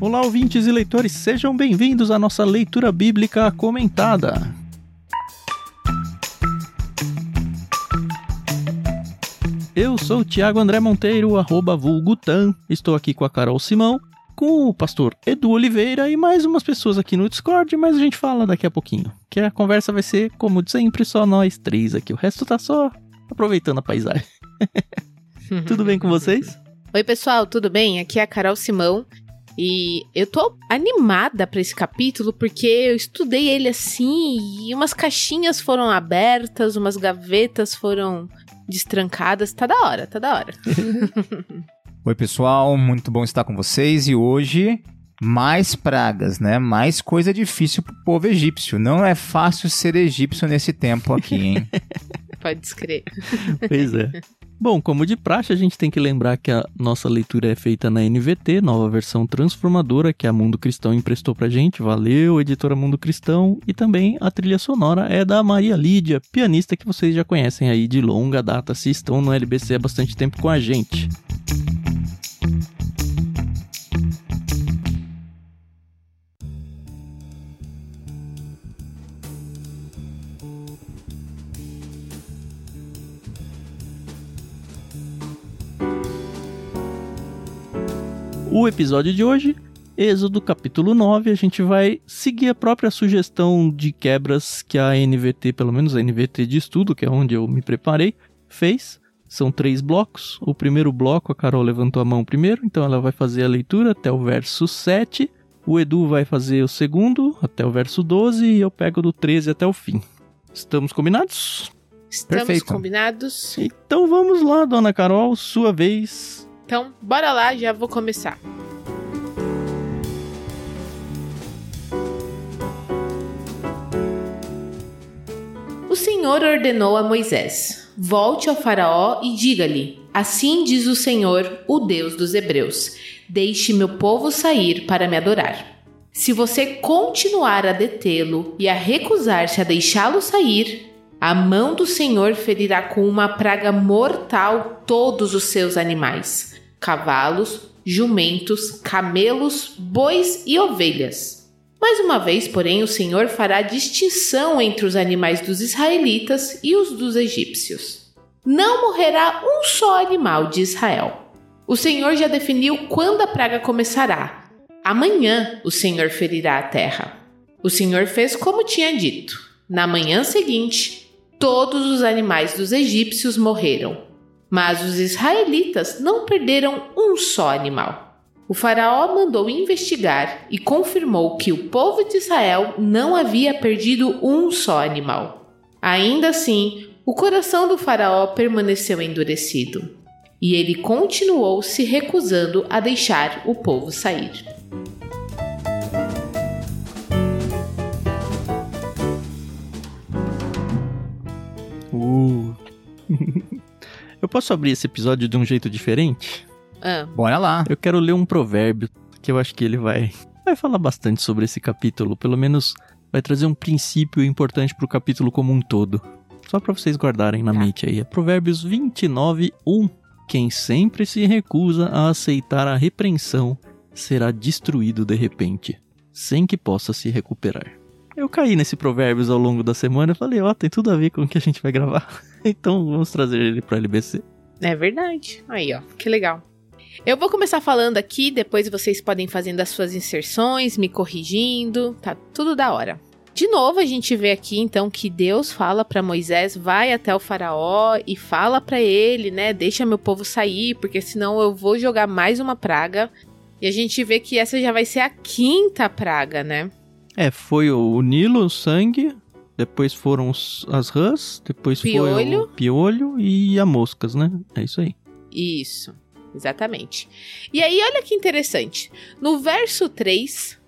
Olá, ouvintes e leitores, sejam bem-vindos à nossa leitura bíblica comentada. Eu sou o Thiago André Monteiro, arroba vulgutan. Estou aqui com a Carol Simão, com o pastor Edu Oliveira e mais umas pessoas aqui no Discord, mas a gente fala daqui a pouquinho. Que a conversa vai ser, como de sempre, só nós três aqui. O resto tá só aproveitando a paisagem. tudo bem com vocês? Oi, pessoal, tudo bem? Aqui é a Carol Simão. E eu tô animada para esse capítulo porque eu estudei ele assim e umas caixinhas foram abertas, umas gavetas foram destrancadas. Tá da hora, tá da hora. Oi, pessoal, muito bom estar com vocês e hoje mais pragas, né? Mais coisa difícil pro povo egípcio. Não é fácil ser egípcio nesse tempo aqui, hein? Pode escrever. Pois é. Bom, como de praxe, a gente tem que lembrar que a nossa leitura é feita na NVT, nova versão transformadora que a Mundo Cristão emprestou pra gente. Valeu, editora Mundo Cristão. E também a trilha sonora é da Maria Lídia, pianista que vocês já conhecem aí de longa data, se estão no LBC há bastante tempo com a gente. O episódio de hoje, Êxodo capítulo 9, a gente vai seguir a própria sugestão de quebras que a NVT, pelo menos a NVT de estudo, que é onde eu me preparei, fez. São três blocos. O primeiro bloco, a Carol levantou a mão primeiro, então ela vai fazer a leitura até o verso 7. O Edu vai fazer o segundo, até o verso 12, e eu pego do 13 até o fim. Estamos combinados? Estamos Perfeito. combinados? Então vamos lá, dona Carol, sua vez. Então, bora lá, já vou começar. O Senhor ordenou a Moisés: Volte ao Faraó e diga-lhe: Assim diz o Senhor, o Deus dos Hebreus: Deixe meu povo sair para me adorar. Se você continuar a detê-lo e a recusar-se a deixá-lo sair, a mão do Senhor ferirá com uma praga mortal todos os seus animais: cavalos, jumentos, camelos, bois e ovelhas. Mais uma vez, porém, o Senhor fará distinção entre os animais dos israelitas e os dos egípcios. Não morrerá um só animal de Israel. O Senhor já definiu quando a praga começará. Amanhã o Senhor ferirá a terra. O Senhor fez como tinha dito. Na manhã seguinte, todos os animais dos egípcios morreram. Mas os israelitas não perderam um só animal. O Faraó mandou investigar e confirmou que o povo de Israel não havia perdido um só animal. Ainda assim, o coração do Faraó permaneceu endurecido e ele continuou se recusando a deixar o povo sair. Eu posso abrir esse episódio de um jeito diferente? Ah, Bora lá. Eu quero ler um provérbio que eu acho que ele vai vai falar bastante sobre esse capítulo, pelo menos vai trazer um princípio importante pro capítulo como um todo. Só para vocês guardarem na Tá. mente aí. É Provérbios 29, 1. Quem sempre se recusa a aceitar a repreensão será destruído de repente, sem que possa se recuperar. Eu caí nesse provérbios ao longo da semana e falei, ó, tem tudo a ver com o que a gente vai gravar. então vamos trazer ele pra LBC. é verdade. Aí, ó, que legal. Eu vou começar falando aqui, depois vocês podem fazendo as suas inserções, me corrigindo, tá tudo da hora. De novo, a gente vê aqui então que Deus fala para Moisés, vai até o faraó e fala para ele, né, deixa meu povo sair, porque senão eu vou jogar mais uma praga. E a gente vê que essa já vai ser a quinta praga, né? É, foi o, o Nilo, o sangue, depois foram os- as rãs, depois foi Piolho. o piolho e a moscas, né? É isso aí. Isso, exatamente. E aí, olha que interessante. No verso 3,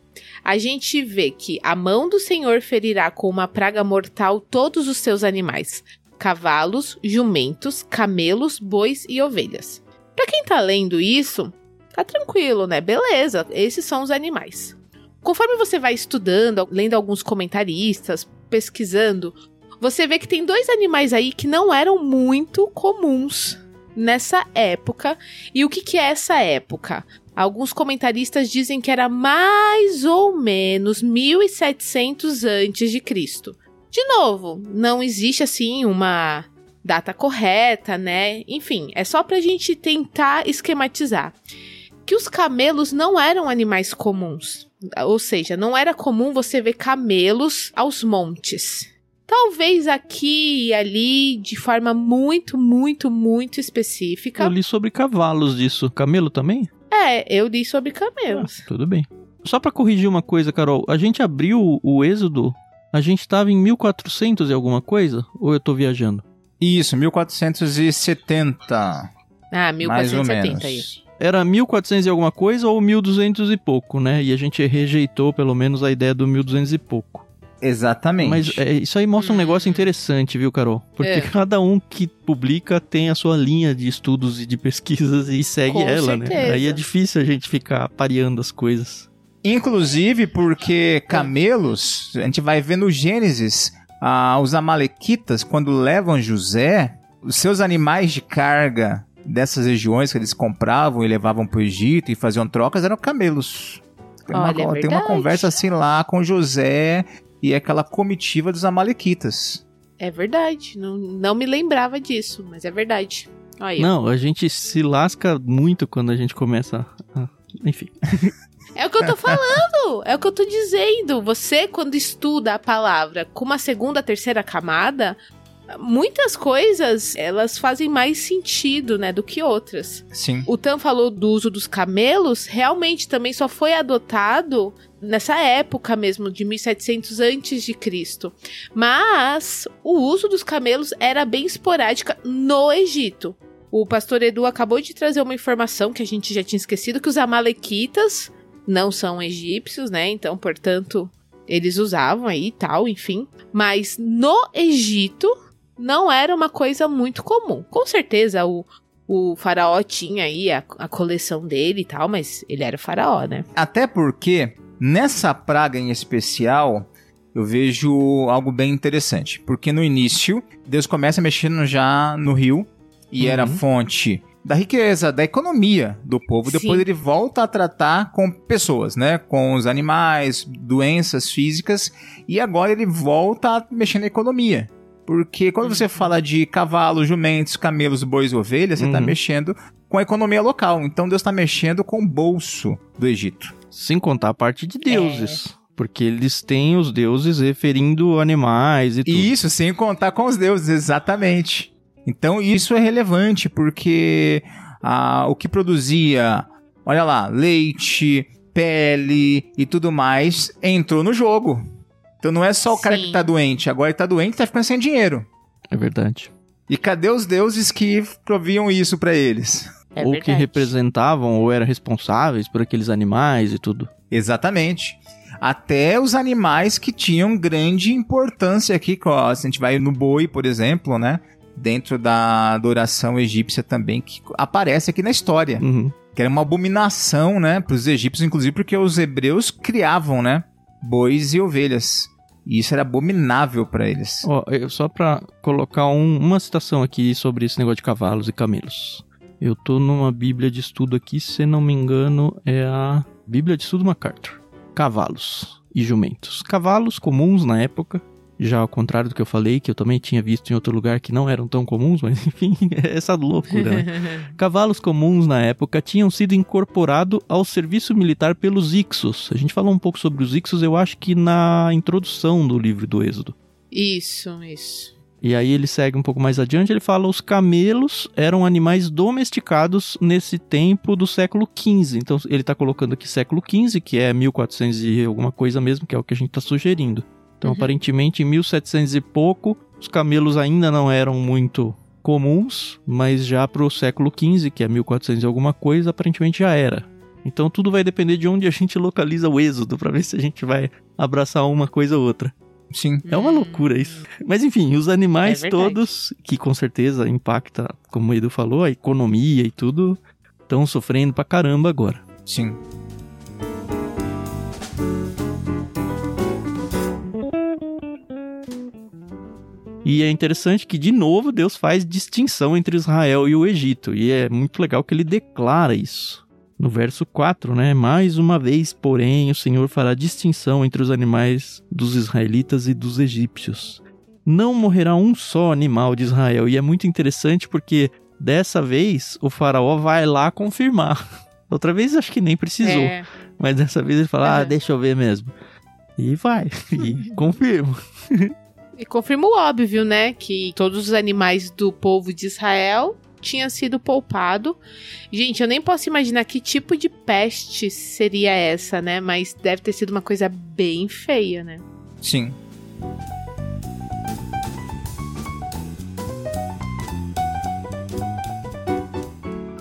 a gente vê que a mão do Senhor ferirá com uma praga mortal todos os seus animais: cavalos, jumentos, camelos, bois e ovelhas. Pra quem tá lendo isso, tá tranquilo, né? Beleza, esses são os animais. Conforme você vai estudando, lendo alguns comentaristas, pesquisando, você vê que tem dois animais aí que não eram muito comuns nessa época. E o que, que é essa época? Alguns comentaristas dizem que era mais ou menos 1700 antes de Cristo. De novo, não existe assim uma data correta, né? Enfim, é só pra gente tentar esquematizar. Que os camelos não eram animais comuns. Ou seja, não era comum você ver camelos aos montes. Talvez aqui e ali, de forma muito, muito, muito específica. Eu li sobre cavalos disso. Camelo também? É, eu li sobre camelos. Ah, tudo bem. Só pra corrigir uma coisa, Carol. A gente abriu o Êxodo, a gente tava em 1400 e alguma coisa? Ou eu tô viajando? Isso, 1470. Ah, mais ou 1470 aí. Era 1400 e alguma coisa ou 1200 e pouco, né? E a gente rejeitou pelo menos a ideia do 1200 e pouco. Exatamente. Mas é, isso aí mostra um Hum. negócio interessante, viu, Carol? Porque É. cada um que publica tem a sua linha de estudos e de pesquisas e segue Com ela, né? certeza. Aí é difícil a gente ficar pareando as coisas. Inclusive porque camelos, a gente vai ver no Gênesis, ah, os amalequitas, quando levam José, os seus animais de carga dessas regiões que eles compravam e levavam para o Egito e faziam trocas eram camelos. Tem uma, Olha, é tem uma conversa assim lá com José e aquela comitiva dos amalequitas. É verdade. Não, não me lembrava disso, mas é verdade. Olha. Não, a gente se lasca muito quando a gente começa a... Enfim. É o que eu tô falando, é o que eu tô dizendo. Você, quando estuda a palavra com uma segunda, terceira camada, muitas coisas elas fazem mais sentido, né, do que outras. Sim. O Tan falou do uso dos camelos, realmente também só foi adotado nessa época mesmo, de 1700 antes de Cristo. Mas o uso dos camelos era bem esporádica no Egito. O pastor Edu acabou de trazer uma informação que a gente já tinha esquecido, que os amalequitas não são egípcios, né? Então, portanto, eles usavam aí e tal, enfim. Mas no Egito não era uma coisa muito comum. Com certeza o, o faraó tinha aí a, a coleção dele e tal, mas ele era faraó, né? Até porque nessa praga em especial eu vejo algo bem interessante. Porque no início, Deus começa mexendo já no rio e Uhum. era fonte da riqueza, da economia do povo. Sim. Depois ele volta a tratar com pessoas, né? Com os animais, doenças físicas. E agora ele volta a mexer na economia. Porque quando você fala de cavalos, jumentos, camelos, bois e ovelhas, você está Uhum. mexendo com a economia local. Então Deus está mexendo com o bolso do Egito. Sem contar a parte de deuses. Porque eles têm os deuses referindo animais e tudo. Isso sem contar com os deuses, exatamente. Então isso é relevante porque ah, o que produzia, olha lá, leite, pele e tudo mais entrou no jogo. Então não é só o cara Sim. que tá doente, agora ele tá doente e tá ficando sem dinheiro. É verdade. E cadê os deuses que proviam isso pra eles? É ou que representavam ou eram responsáveis por aqueles animais e tudo. Exatamente. Até os animais que tinham grande importância aqui, a gente vai no boi, por exemplo, né? Dentro da adoração egípcia também, que aparece aqui na história. Uhum. Que era uma abominação, né? Para os egípcios, inclusive porque os hebreus criavam, né? Bois e ovelhas. E isso era abominável para eles. Ó, eu- só pra colocar um- uma citação aqui sobre esse negócio de cavalos e camelos. Eu tô numa bíblia de estudo aqui, se não me engano, é a Bíblia de Estudo MacArthur. Cavalos e jumentos. Cavalos comuns na época, já ao contrário do que eu falei, que eu também tinha visto em outro lugar que não eram tão comuns, mas enfim, é essa loucura, né? Cavalos comuns na época tinham sido incorporados ao serviço militar pelos Ixos. A gente falou um pouco sobre os Ixos, eu acho que na introdução do livro do Êxodo. Isso, isso. E aí ele segue um pouco mais adiante, ele fala os camelos eram animais domesticados nesse tempo do século XV. Então ele tá colocando aqui século XV, que é 1400 e alguma coisa mesmo, que é o que a gente tá sugerindo. Então Uhum. aparentemente em 1700 e pouco, os camelos ainda não eram muito comuns, mas já pro século XV, que é 1400 e alguma coisa, aparentemente já era. Então tudo vai depender de onde a gente localiza o êxodo, para ver se a gente vai abraçar uma coisa ou outra. Sim. É uma loucura isso. Mas enfim, os animais É todos, que com certeza impacta, como o Edu falou, a economia e tudo, estão sofrendo pra caramba agora. Sim. E é interessante que, de novo, Deus faz distinção entre Israel e o Egito. E é muito legal que ele declara isso. no verso 4, né? Mais uma vez, porém, o Senhor fará distinção entre os animais dos israelitas e dos egípcios. Não morrerá um só animal de Israel. E é muito interessante porque dessa vez o faraó vai lá confirmar. Outra vez acho que nem precisou. É. Mas dessa vez ele fala, ah, Uhum. deixa eu ver mesmo. E vai, e confirma. E confirma o óbvio, né? Que todos os animais do povo de Israel tinham sido poupados. Gente, eu nem posso imaginar que tipo de peste seria essa, né? Mas deve ter sido uma coisa bem feia, né? Sim.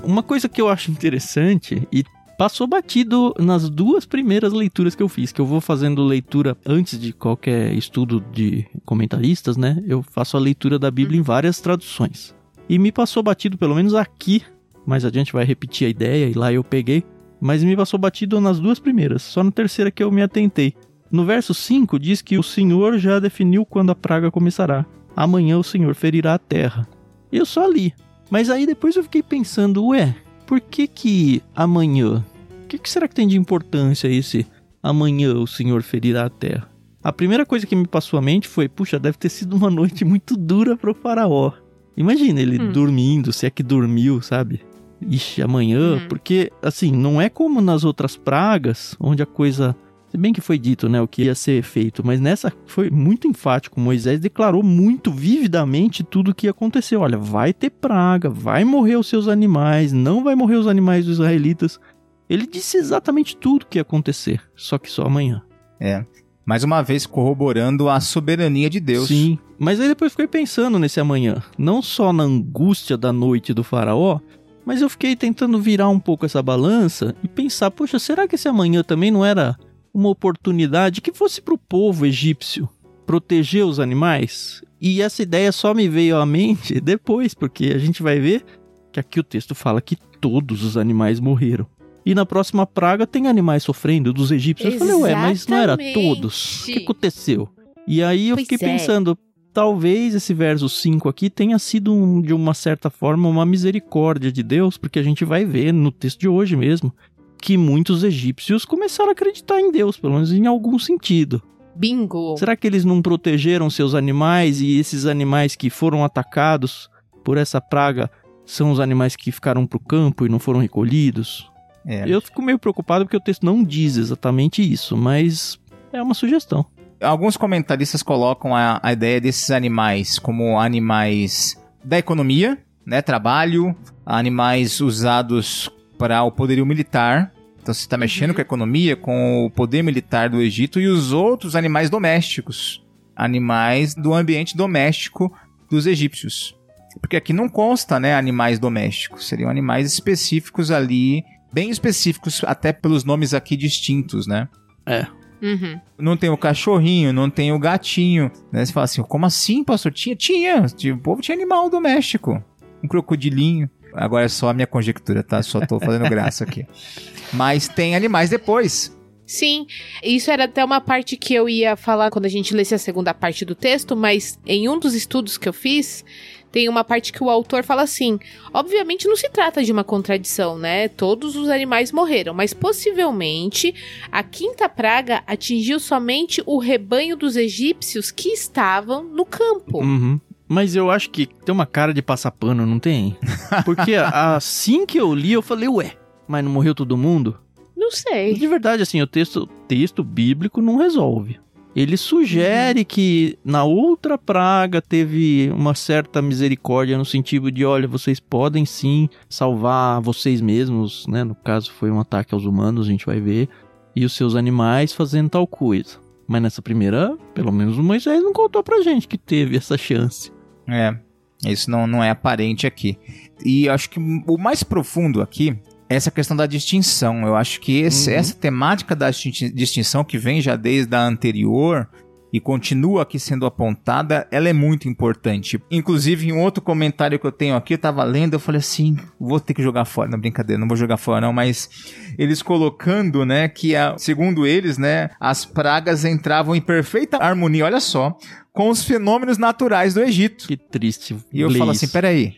Uma coisa que eu acho interessante e passou batido nas duas primeiras leituras que eu fiz, que eu vou fazendo leitura antes de qualquer estudo de comentaristas, né? Eu faço a leitura da Bíblia em várias traduções. E me passou batido, pelo menos aqui, mais adiante vai repetir a ideia e lá eu peguei, mas me passou batido nas duas primeiras, só na terceira que eu me atentei. No verso 5 diz que o Senhor já definiu quando a praga começará. Amanhã o Senhor ferirá a terra. Eu só li. Mas aí depois eu fiquei pensando, ué, por que que amanhã? O que, que será que tem de importância esse amanhã o Senhor ferirá a terra? A primeira coisa que me passou à mente foi, puxa, deve ter sido uma noite muito dura pro faraó. Imagina ele Hum. dormindo, se é que dormiu, sabe? Ixi, amanhã, Uhum. porque assim, não é como nas outras pragas, onde a coisa se bem que foi dito, né, o que ia ser feito, mas nessa foi muito enfático. Moisés declarou muito vividamente tudo o que aconteceu. Olha, vai ter praga, vai morrer os seus animais, não vai morrer os animais dos israelitas. Ele disse exatamente tudo o que ia acontecer, só que só amanhã. É. Mais uma vez corroborando a soberania de Deus. Sim, mas aí depois fiquei pensando nesse amanhã, não só na angústia da noite do faraó, mas eu fiquei tentando virar um pouco essa balança e pensar, poxa, será que esse amanhã também não era uma oportunidade que fosse para o povo egípcio proteger os animais? E essa ideia só me veio à mente depois, porque a gente vai ver que aqui o texto fala que todos os animais morreram. E na próxima praga tem animais sofrendo dos egípcios. Eu falei, ué, mas não era Exatamente. todos? O que aconteceu? E aí eu Pois fiquei é. pensando, talvez esse verso 5 aqui tenha sido, um- de uma certa forma, uma misericórdia de Deus, porque a gente vai ver no texto de hoje mesmo que muitos egípcios começaram a acreditar em Deus, pelo menos em algum sentido. Bingo. Será que eles não protegeram seus animais e esses animais que foram atacados por essa praga são os animais que ficaram pro campo e não foram recolhidos? É. Eu fico meio preocupado porque o texto não diz exatamente isso, mas é uma sugestão. Alguns comentaristas colocam a, a ideia desses animais como animais da economia, né? Trabalho, animais usados para o poderio militar. Então você está mexendo Uhum. com a economia, com o poder militar do Egito e os outros animais domésticos. Animais do ambiente doméstico dos egípcios. Porque aqui não consta, né, animais domésticos. Seriam animais específicos ali, bem específicos, até pelos nomes aqui distintos, né? Uhum. não tem o cachorrinho, não tem o gatinho. Né? Você fala assim, como assim, pastor? Tinha, tinha. Tipo, O povo tinha animal doméstico. Um crocodilinho. Agora é só a minha conjectura, tá? Só tô fazendo graça aqui. Mas tem animais depois. Sim, isso era até uma parte que eu ia falar quando a gente lesse a segunda parte do texto, mas em um dos estudos que eu fiz, tem uma parte que o autor fala assim: obviamente não se trata de uma contradição, né? Todos os animais morreram, mas possivelmente a quinta praga atingiu somente o rebanho dos egípcios que estavam no campo. Uhum. Mas eu acho que tem uma cara de passar pano, não tem? Porque assim que eu li, eu falei, ué, mas não morreu todo mundo? Não sei. De verdade, assim, o texto, o texto bíblico não resolve. Ele sugere que na outra praga teve uma certa misericórdia no sentido de, olha, vocês podem sim salvar vocês mesmos, né? No caso foi um ataque aos humanos, a gente vai ver, e os seus animais fazendo tal coisa. Mas nessa primeira, pelo menos o Moisés não contou pra gente que teve essa chance. É, isso não, não é aparente aqui. E acho que o mais profundo aqui essa questão da distinção. Eu acho que esse- Uhum. essa temática da distin- distinção que vem já desde a anterior e continua aqui sendo apontada, ela é muito importante. Inclusive, em outro comentário que eu tenho aqui, eu tava lendo, eu falei assim, vou ter que jogar fora. Não, brincadeira, não vou jogar fora não, mas eles colocando, né, que a- segundo eles, né, as pragas entravam em perfeita harmonia, olha só, com os fenômenos naturais do Egito. Que triste. E eu falo isso. assim, peraí.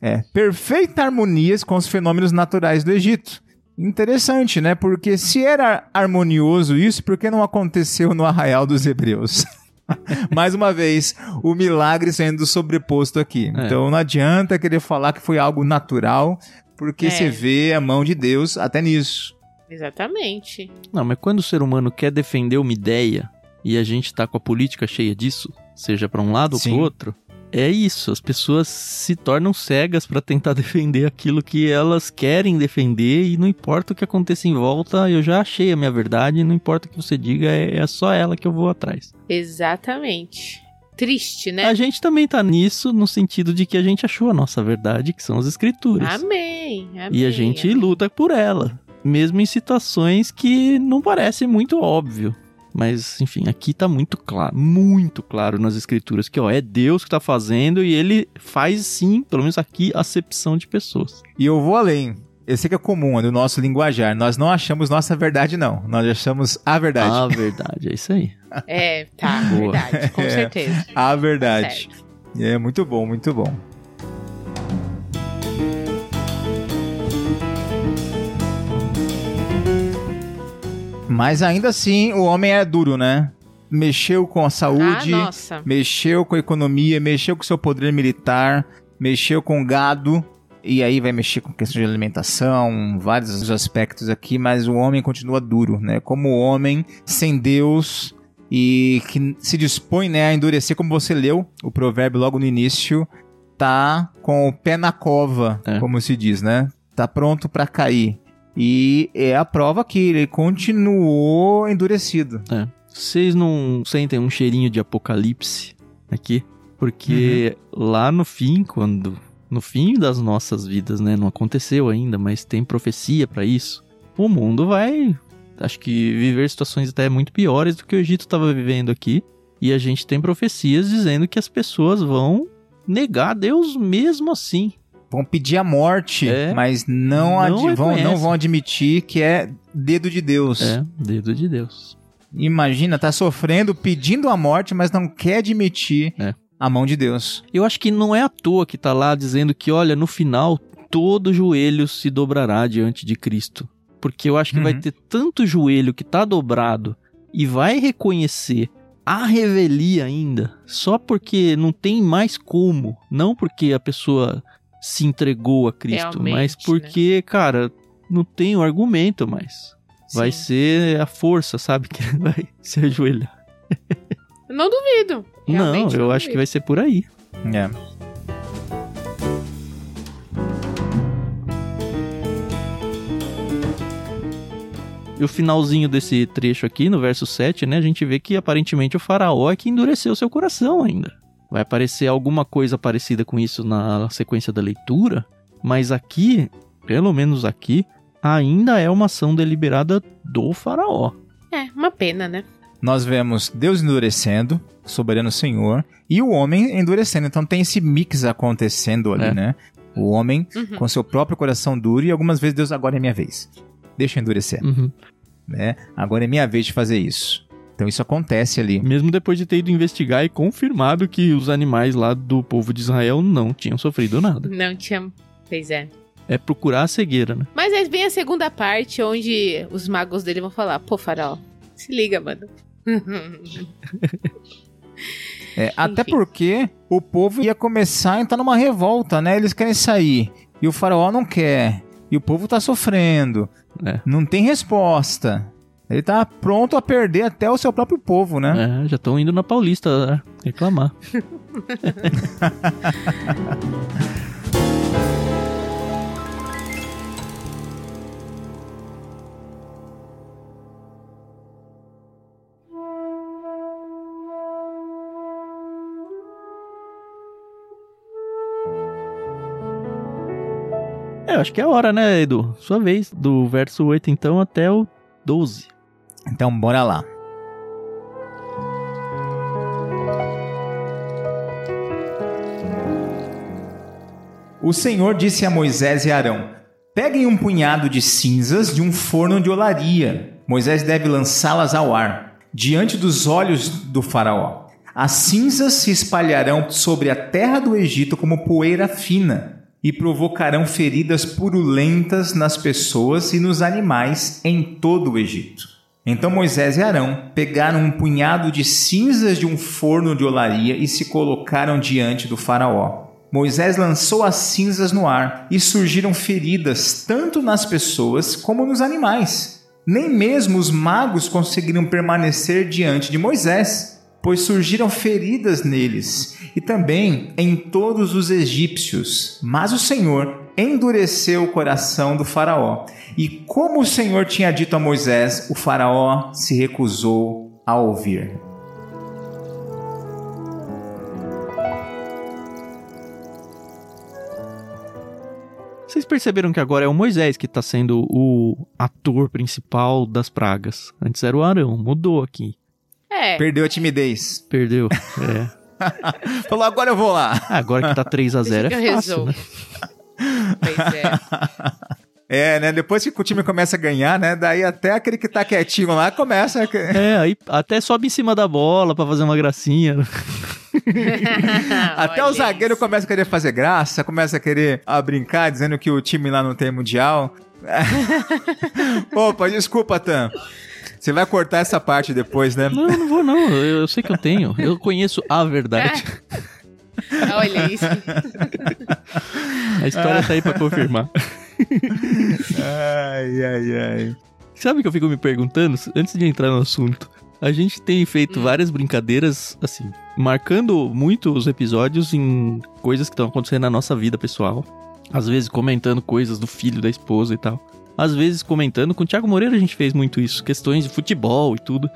É, perfeita harmonia com os fenômenos naturais do Egito. Interessante, né? Porque se era harmonioso isso, por que não aconteceu no arraial dos hebreus? Mais uma vez, o milagre sendo sobreposto aqui. É. Então não adianta querer falar que foi algo natural, porque É. você vê a mão de Deus até nisso. Exatamente. Não, mas quando o ser humano quer defender uma ideia e a gente tá com a política cheia disso, seja pra um lado ou Sim. pro outro, é isso. As pessoas se tornam cegas pra tentar defender aquilo que elas querem defender e não importa o que aconteça em volta, eu já achei a minha verdade, não importa o que você diga, é, é só ela que eu vou atrás. Exatamente. Triste, né? A gente também tá nisso no sentido de que a gente achou a nossa verdade, que são as escrituras. Amém. amém E a gente amém. luta por ela, mesmo em situações que não parece muito óbvio. Mas, enfim, aqui tá muito claro, muito claro nas escrituras que, ó, é Deus que tá fazendo e ele faz sim, pelo menos aqui, acepção de pessoas. E eu vou além. Eu sei que é comum, é do nosso linguajar. Nós não achamos nossa verdade, não. Nós achamos a verdade. A verdade, é isso aí. É, tá, Boa. verdade, com É. certeza. A verdade. Certo. É muito bom, muito bom. Mas ainda assim, o homem é duro, né? Mexeu com a saúde, Ah, nossa. mexeu com a economia, mexeu com o seu poder militar, mexeu com o gado, e aí vai mexer com questão de alimentação, vários aspectos aqui, mas o homem continua duro, né? Como o homem sem Deus e que se dispõe né, a endurecer, como você leu o provérbio logo no início, tá com o pé na cova, É. como se diz, né? Tá pronto para cair. E é a prova que ele continuou endurecido. Vocês não sentem um cheirinho de apocalipse aqui? Porque lá no fim, quando. No fim das nossas vidas, né? Não aconteceu ainda, mas tem profecia pra isso. O mundo vai. Acho que viver situações até muito piores do que o Egito estava vivendo aqui. E a gente tem profecias dizendo que as pessoas vão negar Deus mesmo assim. Vão pedir a morte, É. mas não, Não ad- vão, não vão admitir que é dedo de Deus. É, dedo de Deus. Imagina, tá sofrendo, pedindo a morte, mas não quer admitir É. a mão de Deus. Eu acho que não é à toa que tá lá dizendo que, olha, no final, todo joelho se dobrará diante de Cristo. Porque eu acho que vai Uhum. ter tanto joelho que tá dobrado e vai reconhecer a revelia ainda, só porque não tem mais como. Não porque a pessoa se entregou a Cristo, Realmente, mas porque, cara, não tem o argumento mais. Vai Sim. ser a força, sabe? Que vai se ajoelhar. Não duvido. Não, Realmente eu acho que vai ser por aí. É. E o finalzinho desse trecho aqui, no verso 7, né, a gente vê que aparentemente o faraó é que endureceu seu coração ainda. Vai aparecer alguma coisa parecida com isso na sequência da leitura, mas aqui, pelo menos aqui, ainda é uma ação deliberada do faraó. É, uma pena, né? Nós vemos Deus endurecendo, soberano Senhor, e o homem endurecendo. Então tem esse mix acontecendo ali, É. né? O homem Uhum. com seu próprio coração duro e algumas vezes Deus agora é minha vez. Deixa eu endurecer, Uhum. né? Agora é minha vez de fazer isso. Então isso acontece ali. Mesmo depois de ter ido investigar e confirmado que os animais lá do povo de Israel não tinham sofrido nada. Não tinha. Pois é. É procurar a cegueira, né? Mas aí vem a segunda parte, onde os magos dele vão falar: pô, faraó, se liga, mano. É, até Enfim. porque o povo ia começar a entrar numa revolta, né? Eles querem sair. E o faraó não quer. E o povo tá sofrendo. É. Não tem resposta. Ele tá pronto a perder até o seu próprio povo, né? É, já estão indo na Paulista né, reclamar. É, eu acho que é a hora, né, Edu? Sua vez, do verso 8 então até o 12. Então, bora lá. O Senhor disse a Moisés e Arão: Peguem um punhado de cinzas de um forno de olaria. Moisés deve lançá-las ao ar, diante dos olhos do Faraó. As cinzas se espalharão sobre a terra do Egito como poeira fina. e provocarão feridas purulentas nas pessoas e nos animais em todo o Egito. Então Moisés e Arão pegaram um punhado de cinzas de um forno de olaria e se colocaram diante do Faraó. Moisés lançou as cinzas no ar e surgiram feridas tanto nas pessoas como nos animais. Nem mesmo os magos conseguiram permanecer diante de Moisés, pois surgiram feridas neles e também em todos os egípcios. Mas o Senhor endureceu o coração do Faraó. E como o Senhor tinha dito a Moisés, o Faraó se recusou a ouvir. Vocês perceberam que agora é o Moisés que tá sendo o ator principal das pragas. Antes era o Arão, mudou aqui. É. Perdeu a timidez. Perdeu. É. Falou, agora eu vou lá. Agora que tá 3 a 0 Deixa é que eu fácil, né? Pois é. É, né? Depois que o time começa a ganhar, né? Daí até aquele que tá quietinho lá começa. a- É, aí até sobe em cima da bola pra fazer uma gracinha. Até Olha o zagueiro isso. começa a querer fazer graça, começa a querer a brincar, dizendo que o time lá não tem mundial. Opa, desculpa, Tam. Você vai cortar essa parte depois, né? Não, não vou não. Eu, eu sei que eu tenho. Eu conheço a verdade. Olha isso. A história tá aí pra confirmar. Ai, ai, ai. Sabe o que eu fico me perguntando? Antes de entrar no assunto. A gente tem feito várias brincadeiras, assim, marcando muito os episódios em coisas que estão acontecendo na nossa vida pessoal. Às vezes comentando coisas do filho, da esposa e tal. Às vezes comentando. Com o Thiago Moreira a gente fez muito isso. Questões de futebol e tudo.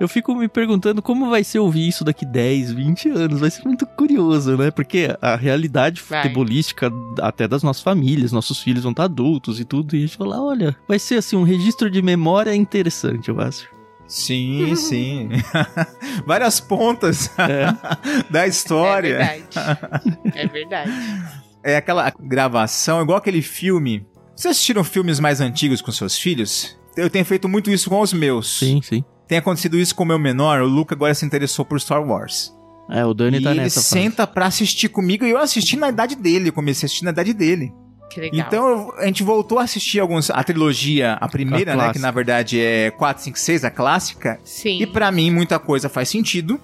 Eu fico me perguntando como vai ser ouvir isso daqui 10, 20 anos. Vai ser muito curioso, né? Porque a realidade Vai. futebolística até das nossas famílias, nossos filhos vão estar adultos e tudo. E a gente fala, olha, vai ser assim um registro de memória interessante, eu acho. Sim, sim. Várias pontas É. da É história. verdade. É verdade. É aquela gravação, igual aquele filme. Vocês assistiram filmes mais antigos com seus filhos? Eu tenho feito muito isso com os meus. Sim, sim. Tem acontecido isso com o meu menor, o Luca agora se interessou por Star Wars. É, o Dani e tá ele nessa fase. senta pra assistir comigo e eu assisti na idade dele, eu comecei a assistir na idade dele. Que legal. Então a gente voltou a assistir alguns a trilogia, a primeira, A né, que na verdade é 4, 5, 6, a clássica. Sim. E pra mim muita coisa faz sentido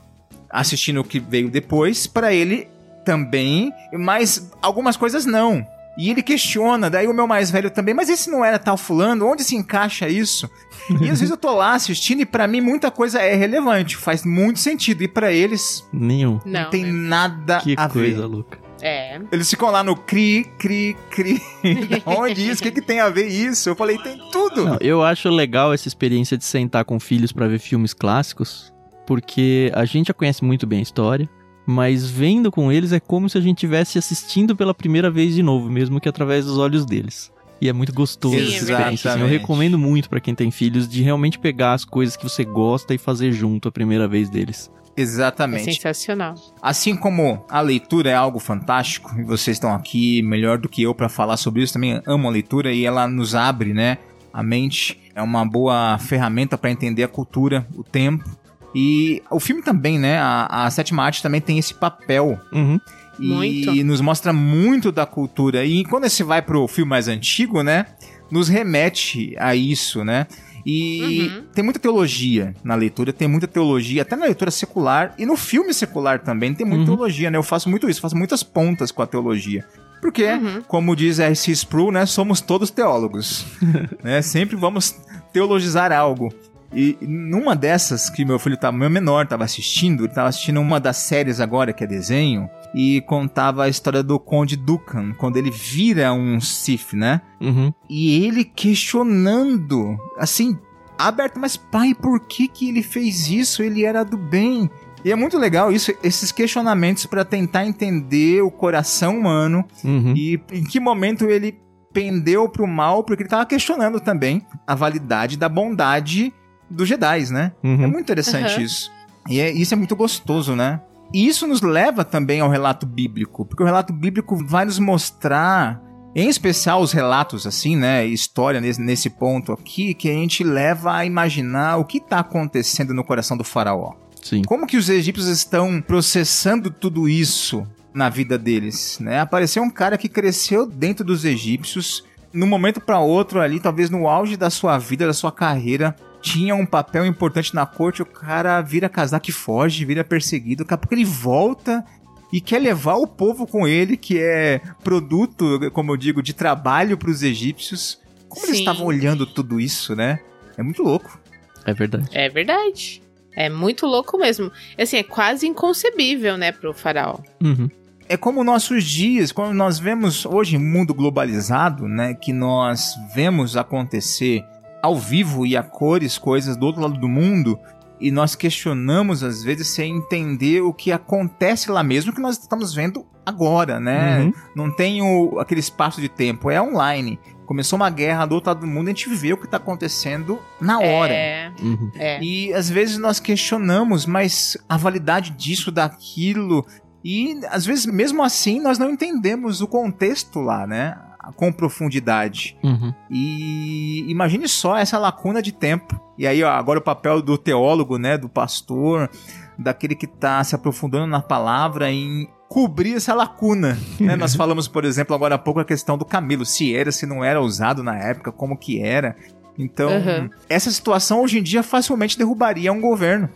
assistindo o que veio depois, pra ele também, mas algumas coisas não. E ele questiona, daí o meu mais velho também, mas esse não era tal fulano, onde se encaixa isso? E às vezes eu tô lá assistindo e pra mim muita coisa é relevante, faz muito sentido. E pra eles Nenhum. não, Não, tem né? nada Que a coisa ver. louca. É. Eles ficam lá no cri, cri, cri. Onde isso? O que, que tem a ver isso? Eu falei, tem tudo. Não, eu acho legal essa experiência de sentar com filhos pra ver filmes clássicos, porque a gente já conhece muito bem a história, mas vendo com eles é como se a gente estivesse assistindo pela primeira vez de novo, mesmo que através dos olhos deles. E é muito gostoso Sim, essa é experiência. assim. eu recomendo muito pra quem tem filhos de realmente pegar as coisas que você gosta e fazer junto a primeira vez deles. É Exatamente. sensacional. Assim como a leitura é algo fantástico, e vocês estão aqui melhor do que eu pra falar sobre isso, também amo a leitura e ela nos abre, né? A mente é uma boa ferramenta pra entender a cultura, o tempo. E o filme também, né? A, a sétima arte também tem esse papel Uhum. e Muito. nos mostra muito da cultura. E quando você vai pro filme mais antigo, né? Nos remete a isso, né? E Uhum. tem muita teologia na leitura, tem muita teologia, até na leitura secular e no filme secular também tem muita Uhum. teologia, né? Eu faço muito isso, faço muitas pontas com a teologia. Porque, Uhum. como diz R.C. Sproul, né? Somos todos teólogos. né? Sempre vamos teologizar algo. E numa dessas que meu filho tava, meu menor tava assistindo, ele tava assistindo uma das séries agora, que é desenho, e contava a história do Conde Dukan, quando ele vira um Sith, né? Uhum. E ele questionando, assim, aberto, mas pai, por que que ele fez isso? Ele era do bem. E é muito legal isso, esses questionamentos para tentar entender o coração humano Uhum. e em que momento ele pendeu pro mal, porque ele tava questionando também a validade da bondade dos Jedi, né? É Uhum. muito interessante Aham. isso. E é- isso é muito gostoso, né? E isso nos leva também ao relato bíblico, porque o relato bíblico vai nos mostrar, em especial os relatos assim, né, história nesse, nesse ponto aqui, que a gente leva a imaginar o que está acontecendo no coração do faraó. Sim. Como que os egípcios estão processando tudo isso? na vida deles, né? Apareceu um cara que cresceu dentro dos egípcios, num momento para outro ali, talvez no auge da sua vida, da sua carreira, tinha um papel importante na corte, o cara vira casaco e foge, vira perseguido, daqui a pouco ele volta e quer levar o povo com ele, que é produto, como eu digo, de trabalho para os egípcios. Como eles Sim. estavam olhando tudo isso, né? É muito louco. É verdade. É verdade. É muito louco mesmo. Assim, é quase inconcebível, né, pro faraó. Uhum. É como nossos dias, quando nós vemos hoje mundo globalizado, né, que nós vemos acontecer ao vivo e a cores coisas do outro lado do mundo, e nós questionamos às vezes sem entender o que acontece lá mesmo que nós estamos vendo agora, né? Uhum. Não tem o, aquele espaço de tempo, é online. Começou uma guerra do outro lado do mundo, a gente vê o que está acontecendo na hora. É, Uhum. é. E às vezes nós questionamos, mas a validade disso, daquilo. E às vezes, mesmo assim, nós não entendemos o contexto lá, né? Com profundidade. Uhum. E imagine só essa lacuna de tempo. E aí, ó, agora o papel do teólogo, né? Do pastor, daquele que está se aprofundando na palavra em cobrir essa lacuna. né? Nós falamos, por exemplo, agora há pouco a questão do camelo, se era, se não era usado na época, como que era. Então, Uhum. essa situação hoje em dia facilmente derrubaria um governo.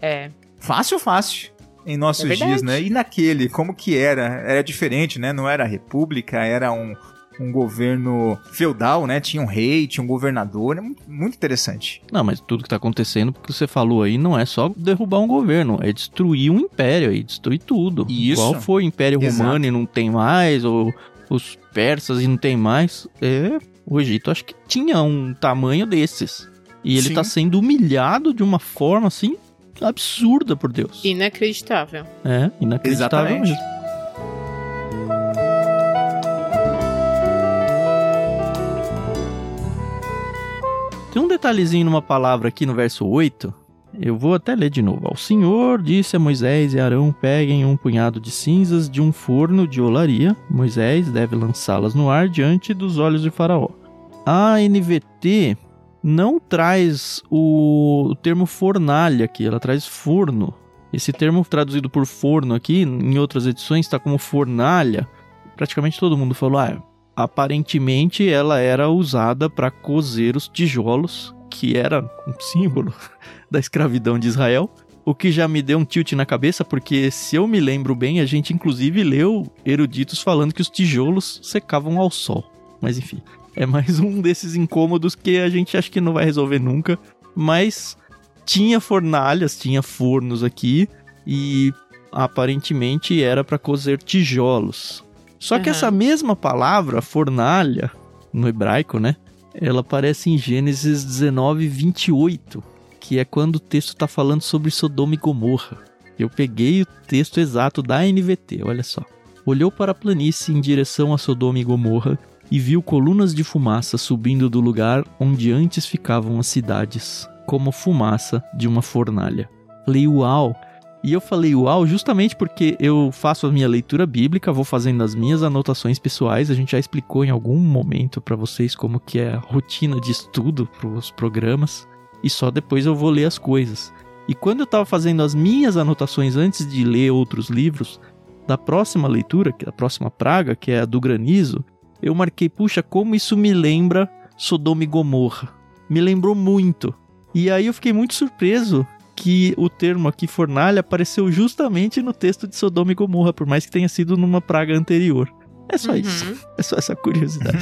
É. Fácil, fácil. Em nossos É dias, né? E naquele, como que era? Era diferente, né? Não era república, era um, um governo feudal, né? Tinha um rei, tinha um governador. É muito, muito interessante. Não, mas tudo que tá acontecendo, porque você falou aí, não é só derrubar um governo, é destruir um império aí, destruir tudo. Isso. Igual foi o Império Exato. Romano e não tem mais, ou os persas e não tem mais. É, o Egito acho que tinha um tamanho desses. E ele Sim. tá sendo humilhado de uma forma assim absurda por Deus. Inacreditável. É, inacreditável Exatamente. mesmo. Detalhezinho numa palavra aqui no verso 8. Eu vou até ler de novo. Ao Senhor disse a Moisés e Arão: peguem um punhado de cinzas de um forno de olaria. Moisés deve lançá-las no ar diante dos olhos de Faraó. A NVT não traz o, o termo fornalha aqui, ela traz forno. Esse termo traduzido por forno aqui, em outras edições, está como fornalha. Praticamente todo mundo falou, ah, aparentemente ela era usada para cozer os tijolos, que era um símbolo da escravidão de Israel. O que já me deu um tilt na cabeça, porque se eu me lembro bem, a gente inclusive leu eruditos falando que os tijolos secavam ao sol. Mas enfim, é mais um desses incômodos que a gente acha que não vai resolver nunca. Mas tinha fornalhas, tinha fornos aqui e aparentemente era para cozer tijolos. Só que Aham. essa mesma palavra, fornalha, no hebraico, né? Ela aparece em Gênesis 19, 28, que é quando o texto está falando sobre Sodoma e Gomorra. Eu peguei o texto exato da NVT, olha só. Olhou para a planície em direção a Sodoma e Gomorra e viu colunas de fumaça subindo do lugar onde antes ficavam as cidades, como fumaça de uma fornalha. Falei, uau! E eu falei uau justamente porque eu faço a minha leitura bíblica, vou fazendo as minhas anotações pessoais, a gente já explicou em algum momento para vocês como que é a rotina de estudo para os programas, e só depois eu vou ler as coisas. E quando eu estava fazendo as minhas anotações antes de ler outros livros, da próxima leitura, que é a próxima praga, que é a do granizo, eu marquei, puxa, como isso me lembra Sodoma e Gomorra. Me lembrou muito. E aí eu fiquei muito surpreso que o termo aqui fornalha apareceu justamente no texto de Sodoma e Gomorra, por mais que tenha sido numa praga anterior. É só isso. Uhum. É só essa curiosidade.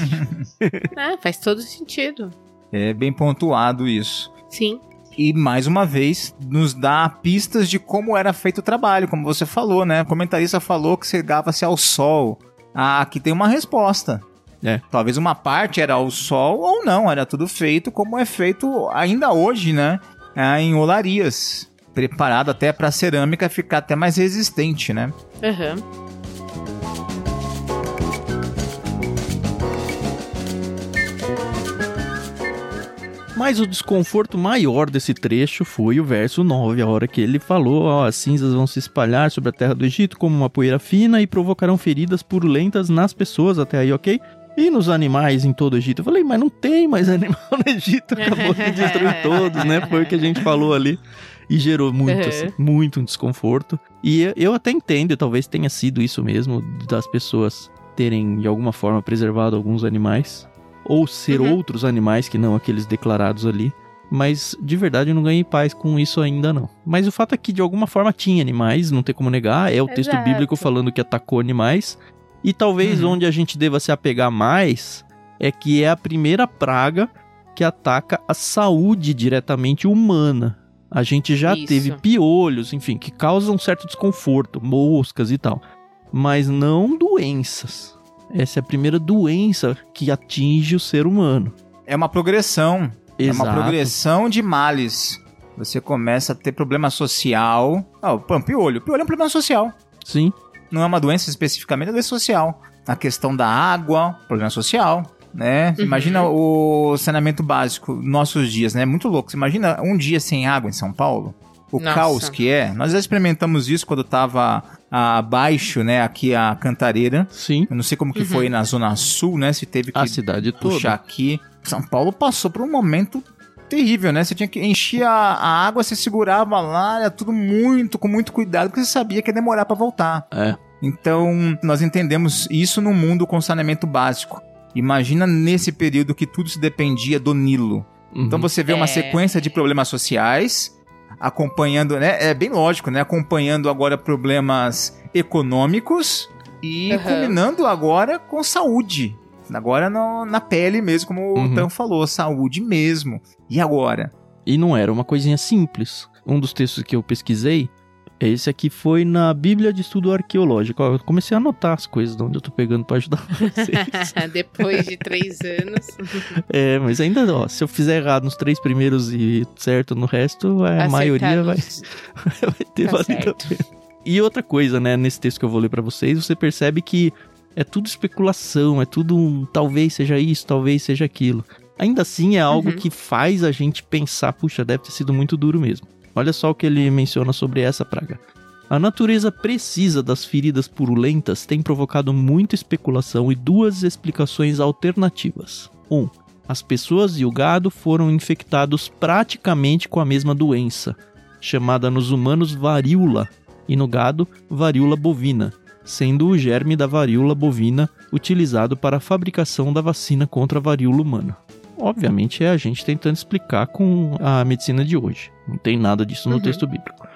É, faz todo sentido. É bem pontuado isso. Sim. E mais uma vez, nos dá pistas de como era feito o trabalho, como você falou, né? O comentarista falou que cegava-se ao sol. Ah, aqui tem uma resposta. É. Talvez uma parte era ao sol ou não, era tudo feito como é feito ainda hoje, né? Ah, em olarias. Preparado até para a cerâmica ficar até mais resistente, né? Aham. Mas o desconforto maior desse trecho foi o verso 9, a hora que ele falou: ó, as cinzas vão se espalhar sobre a terra do Egito como uma poeira fina e provocarão feridas purulentas nas pessoas. Até aí, ok? E nos animais em todo o Egito? Eu falei, mas não tem mais animal no Egito, acabou de destruir todos, né? Foi o que a gente falou ali. E gerou muito, Uhum. assim, muito um desconforto. E eu- até entendo, talvez tenha sido isso mesmo, das pessoas terem de alguma forma preservado alguns animais. Ou ser Uhum. outros animais que não aqueles declarados ali. Mas de verdade eu não ganhei paz com isso ainda não. Mas o fato é que de alguma forma tinha animais, não tem como negar. É o texto Exato. bíblico falando que atacou animais. E talvez Uhum. onde a gente deva se apegar mais é que é a primeira praga que ataca a saúde diretamente humana. A gente já Isso. teve piolhos, enfim, que causam um certo desconforto, moscas e tal, mas não doenças. Essa é a primeira doença que atinge o ser humano. É uma progressão. É uma Exato. progressão de males. Você começa a ter problema social. Ah, o piolho. Piolho é um problema social. Sim, Não é uma doença especificamente, é uma doença social. A questão da água, problema social. Né? Uhum. Imagina o saneamento básico nossos dias, né? Muito louco. Você imagina um dia sem água em São Paulo? O Nossa. caos que é. Nós já experimentamos isso quando tava abaixo, né? Aqui a Cantareira. sim. Eu não sei como que Uhum. foi na Zona Sul, né? Se teve que A cidade puxar toda. aqui. São Paulo passou por um momento terrível, né? Você tinha que encher a, a água, você segurava lá, era tudo muito, com muito cuidado, porque você sabia que ia demorar pra voltar. É. Então, nós entendemos isso no mundo com saneamento básico. Imagina nesse período que tudo se dependia do Nilo. Então Uhum. você vê uma É. sequência de problemas sociais, acompanhando, né? É bem lógico, né? Acompanhando agora problemas econômicos e Uhum. culminando agora com saúde. Agora no- na pele mesmo, como Uhum. o Tan falou, saúde mesmo. E agora? E não era uma coisinha simples. Um dos textos que eu pesquisei, esse aqui foi na Bíblia de Estudo Arqueológico. Eu comecei a anotar as coisas de onde eu tô pegando pra ajudar vocês. Depois de três anos. é, mas ainda, ó, se eu fizer errado nos três primeiros e certo no resto, a maioria vai, vai ter Tá valido certo. a pena. E outra coisa, né, nesse texto que eu vou ler pra vocês, você percebe que é tudo especulação, é tudo um talvez seja isso, talvez seja aquilo. Ainda assim é algo Uhum. que faz a gente pensar, puxa, deve ter sido muito duro mesmo. Olha só o que ele menciona sobre essa praga. A natureza precisa das feridas purulentas tem provocado muita especulação e duas explicações alternativas. 1. Um, as pessoas e o gado foram infectados praticamente com a mesma doença, chamada nos humanos varíola e no gado varíola bovina, sendo o germe da varíola bovina utilizado para a fabricação da vacina contra a varíola humana. Obviamente é a gente tentando explicar com a medicina de hoje. Não tem nada disso no Uhum. texto bíblico.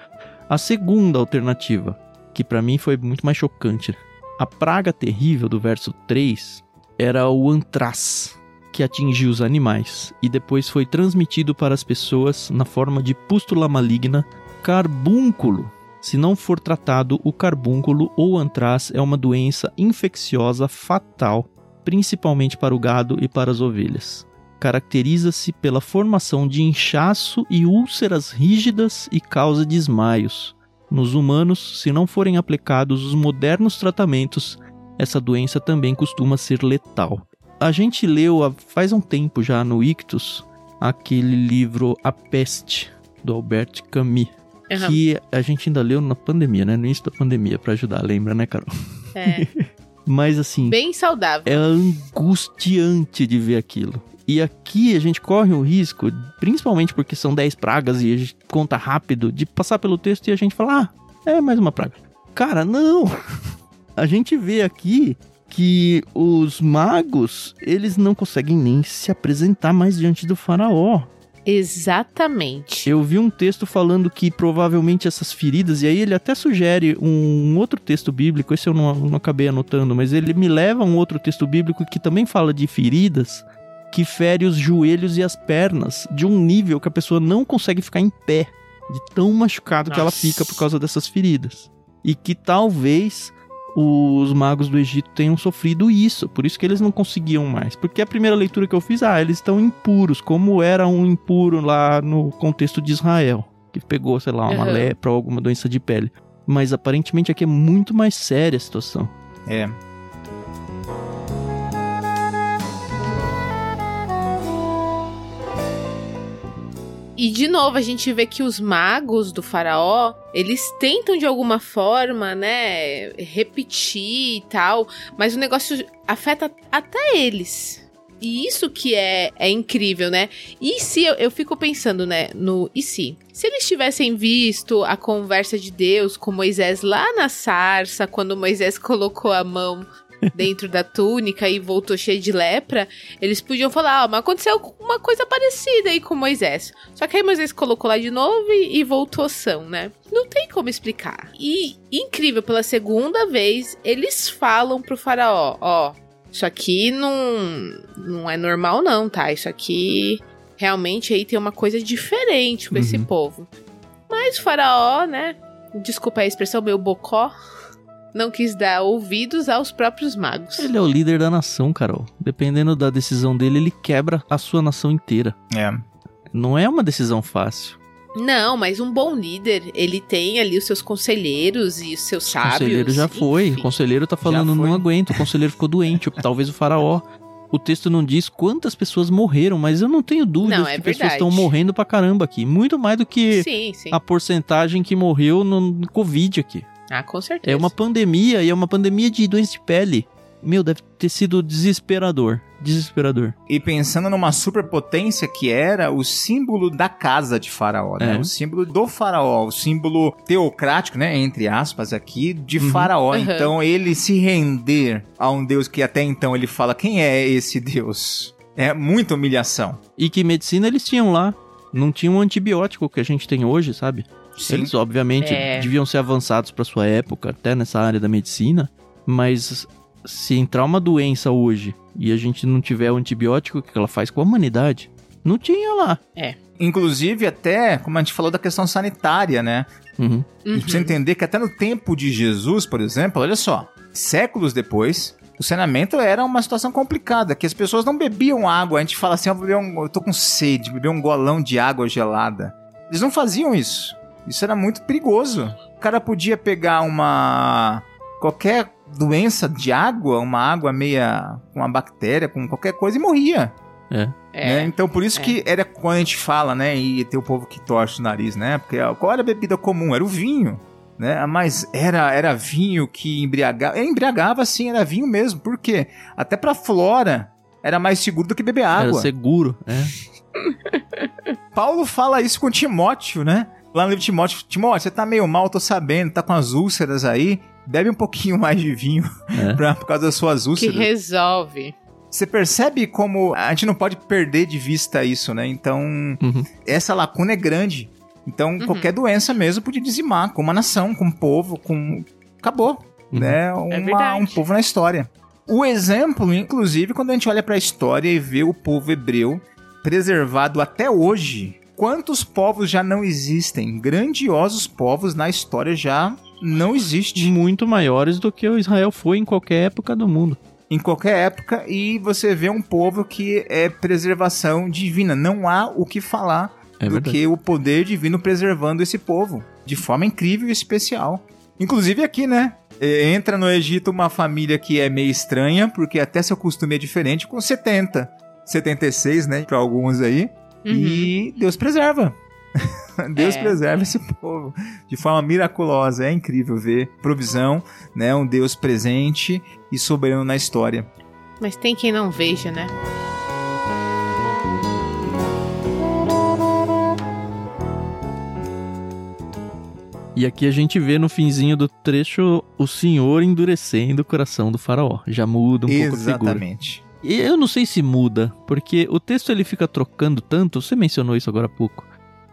A segunda alternativa, que para mim foi muito mais chocante, a praga terrível do verso 3 era o antraz, que atingiu os animais e depois foi transmitido para as pessoas na forma de pústula maligna carbúnculo. Se não for tratado, o carbúnculo ou antraz é uma doença infecciosa fatal, principalmente para o gado e para as ovelhas. Caracteriza-se pela formação de inchaço e úlceras rígidas e causa desmaios. Nos humanos, se não forem aplicados os modernos tratamentos, essa doença também costuma ser letal. A gente leu há- faz um tempo já no Ictus aquele livro A Peste, do Albert Camus, Aham. que a gente ainda leu na pandemia, né? No início da pandemia, pra ajudar, lembra, né, Carol? É, Mas assim, bem saudável. é angustiante de ver aquilo. E aqui a gente corre o risco, principalmente porque são 10 pragas e a gente conta rápido, de passar pelo texto e a gente falar, ah, é mais uma praga. Cara, não! A gente vê aqui que os magos, eles não conseguem nem se apresentar mais diante do faraó. Exatamente. Eu vi um texto falando que provavelmente essas feridas, e aí ele até sugere um outro texto bíblico, esse eu não, não acabei anotando, mas ele me leva a um outro texto bíblico que também fala de feridas que fere os joelhos e as pernas de um nível que a pessoa não consegue ficar em pé, de tão machucado que ela Nossa. fica por causa dessas feridas. E que talvez os magos do Egito tenham sofrido isso, por isso que eles não conseguiam mais. Porque a primeira leitura que eu fiz, ah, eles estão impuros, como era um impuro lá no contexto de Israel, que pegou, sei lá, uma Uhum. lepra ou alguma doença de pele. Mas aparentemente aqui é muito mais séria a situação. É. E de novo a gente vê que os magos do faraó, eles tentam de alguma forma, né, repetir e tal, mas o negócio afeta até eles. E isso que é, é incrível, né? E se eu, eu fico pensando, né, no e se? Se eles tivessem visto a conversa de Deus com Moisés lá na sarça, quando Moisés colocou a mão dentro da túnica e voltou cheio de lepra, eles podiam falar, ah, mas aconteceu uma coisa parecida aí com Moisés. Só que aí Moisés colocou lá de novo e, e voltou são, né? Não tem como explicar. E incrível, pela segunda vez, eles falam pro faraó, ó, isso aqui não, não é normal, não, tá? Isso aqui realmente aí tem uma coisa diferente com uhum. esse povo. Mas o faraó, né? Desculpa a expressão, meu bocó. Não quis dar ouvidos aos próprios magos. Ele é o líder da nação, Carol. Dependendo da decisão dele, ele quebra a sua nação inteira. É. Não é uma decisão fácil. Não, mas um bom líder, ele tem ali os seus conselheiros e os seus sábios. O conselheiro já foi. Enfim. O conselheiro tá falando, não aguento. O conselheiro ficou doente. Talvez o faraó. O texto não diz quantas pessoas morreram, mas eu não tenho dúvidas não, é que verdade. pessoas estão morrendo pra caramba aqui. Muito mais do que sim, sim. a porcentagem que morreu no Covid aqui. Ah, com certeza. É uma pandemia e é uma pandemia de doença de pele. Meu, deve ter sido desesperador. Desesperador. E pensando numa superpotência que era o símbolo da casa de Faraó, né? É. O símbolo do Faraó, o símbolo teocrático, né? Entre aspas aqui, de uhum. Faraó. Uhum. Então ele se render a um Deus que até então ele fala: quem é esse Deus? É muita humilhação. E que medicina eles tinham lá? Não tinha um antibiótico que a gente tem hoje, sabe? Sim. Eles, obviamente, é. deviam ser avançados para sua época, até nessa área da medicina, mas se entrar uma doença hoje e a gente não tiver o antibiótico, o que ela faz com a humanidade? Não tinha lá. É. Inclusive, até, como a gente falou da questão sanitária, né? Uhum. uhum. Você entender que até no tempo de Jesus, por exemplo, olha só, séculos depois, o saneamento era uma situação complicada, que as pessoas não bebiam água. A gente fala assim, eu, um, eu tô com sede, beber um golão de água gelada. Eles não faziam isso. Isso era muito perigoso. O cara podia pegar uma qualquer doença de água, uma água meia com uma bactéria, com qualquer coisa e morria. É. Né? Então por isso é. que era quando a gente fala, né, e tem o povo que torce o nariz, né? Porque qual era a bebida comum? Era o vinho. Né? Mas era, era vinho que embriagava. É, embriagava sim, era vinho mesmo. Por quê? Até pra flora era mais seguro do que beber água. Era seguro, é. Paulo fala isso com Timóteo, né? Lá no livro de Timóteo, Timóteo, você tá meio mal, tô sabendo, tá com as úlceras aí bebe um pouquinho mais de vinho é. pra, por causa das suas úlceras. Que resolve. Você percebe como a gente não pode perder de vista isso, né? Então, uhum. essa lacuna é grande. Então, uhum. qualquer doença mesmo podia dizimar com uma nação, com um povo, com. Acabou. Uhum. Né? É uma, é um povo na história. O exemplo, inclusive, quando a gente olha para a história e vê o povo hebreu preservado até hoje, quantos povos já não existem? Grandiosos povos na história já não existe. Muito maiores do que o Israel foi em qualquer época do mundo. Em qualquer época, e você vê um povo que é preservação divina. Não há o que falar é do verdade. que o poder divino preservando esse povo de forma incrível e especial. Inclusive aqui, né? É, entra no Egito uma família que é meio estranha, porque até seu costume é diferente, com 70, 76, né? Para alguns aí. Uhum. E Deus preserva. Deus é. preserva esse povo de forma miraculosa. É incrível ver provisão, né? Um Deus presente e soberano na história. Mas tem quem não veja, né? E aqui a gente vê no finzinho do trecho o Senhor endurecendo o coração do faraó. Já muda um Exatamente. pouco a figura. Exatamente. E eu não sei se muda, porque o texto ele fica trocando tanto, você mencionou isso agora há pouco,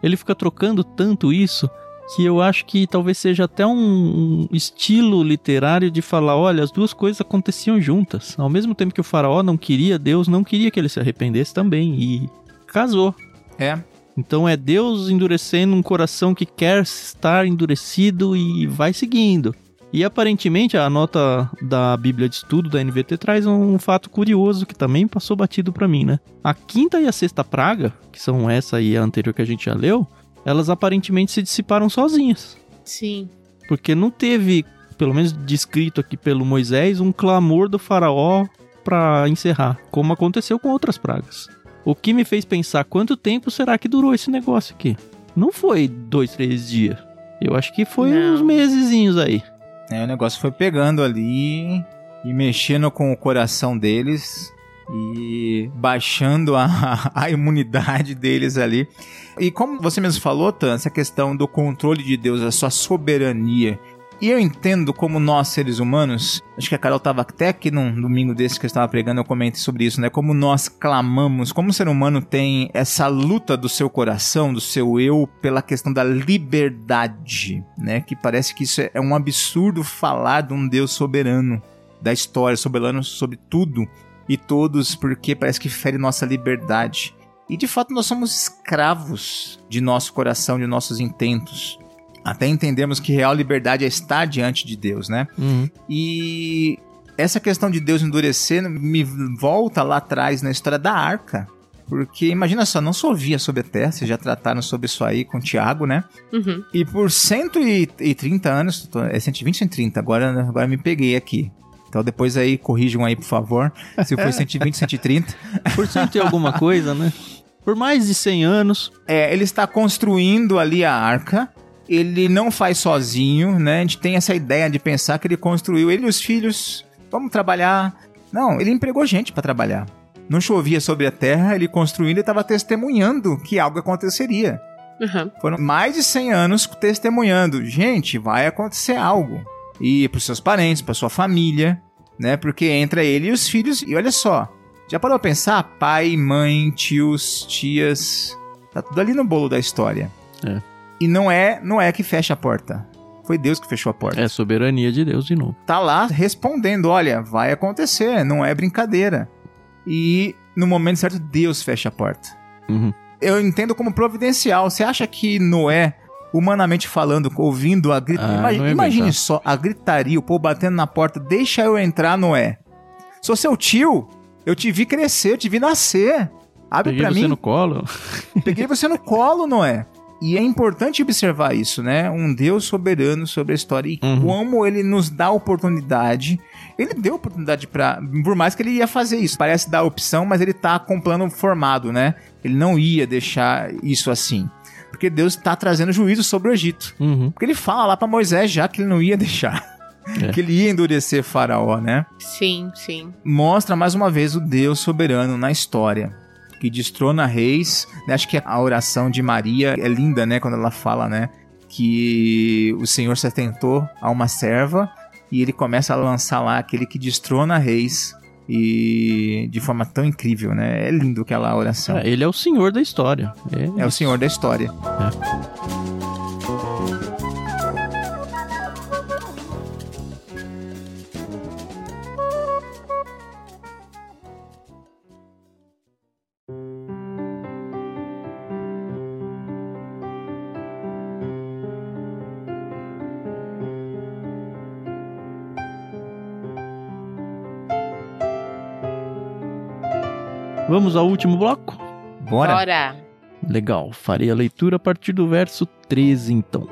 ele fica trocando tanto isso que eu acho que talvez seja até um, um, estilo literário de falar, olha, as duas coisas aconteciam juntas. Ao mesmo tempo que o faraó não queria, Deus não queria que ele se arrependesse também e casou. É. Então é Deus endurecendo um coração que quer estar endurecido e vai seguindo. E aparentemente a nota da Bíblia de Estudo da NVT traz um fato curioso que também passou batido para mim, né? A quinta e a sexta praga, que são essa e a anterior que a gente já leu, elas aparentemente se dissiparam sozinhas. Sim. Porque não teve, pelo menos descrito aqui pelo Moisés, um clamor do faraó para encerrar, como aconteceu com outras pragas. O que me fez pensar quanto tempo será que durou esse negócio aqui? Não foi dois, três dias. Eu acho que foi Não. uns mesezinhos aí. É, o negócio foi pegando ali e mexendo com o coração deles e baixando a, a imunidade deles ali. E como você mesmo falou, Tan, essa questão do controle de Deus, a sua soberania. E eu entendo como nós, seres humanos, acho que a Carol estava até aqui num domingo desse que eu estava pregando, eu comentei sobre isso, né? Como nós clamamos, como o ser humano tem essa luta do seu coração, do seu eu, pela questão da liberdade, né? Que parece que isso é um absurdo falar de um Deus soberano da história, soberano sobre tudo e todos, porque parece que fere nossa liberdade. E de fato nós somos escravos de nosso coração, de nossos intentos. Até entendemos que real liberdade é estar diante de Deus, né? Uhum. E essa questão de Deus endurecer me volta lá atrás na história da arca. Porque imagina só, não chovia sobre a terra, vocês já trataram sobre isso aí com o Tiago, né? Uhum. E por 130 anos, tô- é 120, 130, agora, agora me peguei aqui. Então depois aí corrijam aí, por favor, se foi 120, 130. Por cento e alguma coisa, né? Por mais de 100 anos. É, ele está construindo ali a arca. Ele não faz sozinho, né? A gente tem essa ideia de pensar que ele construiu ele e os filhos. Vamos trabalhar. Não, ele empregou gente para trabalhar. Não chovia sobre a terra, ele construindo e estava testemunhando que algo aconteceria. Uhum. Foram mais de 100 anos testemunhando. Gente, vai acontecer algo. E para seus parentes, para sua família, né? Porque entra ele e os filhos. E olha só, já parou a pensar? Pai, mãe, tios, tias. Tá tudo ali no bolo da história. É. E não é, não é que fecha a porta. Foi Deus que fechou a porta. É soberania de Deus de novo. Tá lá respondendo: olha, vai acontecer, não é brincadeira. E no momento certo, Deus fecha a porta Uhum. eu entendo como providencial. Você acha que Noé, humanamente falando, ouvindo a gritaria. Ah, imagine, não ia imagine aguentar. só a gritaria, o povo batendo na porta, deixa eu entrar, Noé. Sou seu tio, eu te vi crescer, eu te vi nascer. Abre Peguei pra você mim, no colo. peguei você no colo, Noé. E é importante observar isso, né? Um Deus soberano sobre a história e Uhum. como ele nos dá oportunidade. Ele deu oportunidade pra. Por mais que ele ia fazer isso. Parece dar opção, mas ele tá com um plano formado, né? Ele não ia deixar isso assim. Porque Deus tá trazendo juízo sobre o Egito. Uhum. Porque ele fala lá pra Moisés já que ele não ia deixar. É. Que ele ia endurecer Faraó, né? Sim, sim. mostra mais uma vez o Deus soberano na história. Que destrona reis. né? Acho que a oração de Maria é linda, né? Quando ela fala, né? Que o Senhor se atentou a uma serva e ele começa a lançar lá aquele que destrona reis. E de forma tão incrível, né? É lindo aquela oração. É, ele é o senhor da história. É o Senhor da história. Vamos ao último bloco? Bora? Bora. Legal, farei a leitura a partir do verso 13, então.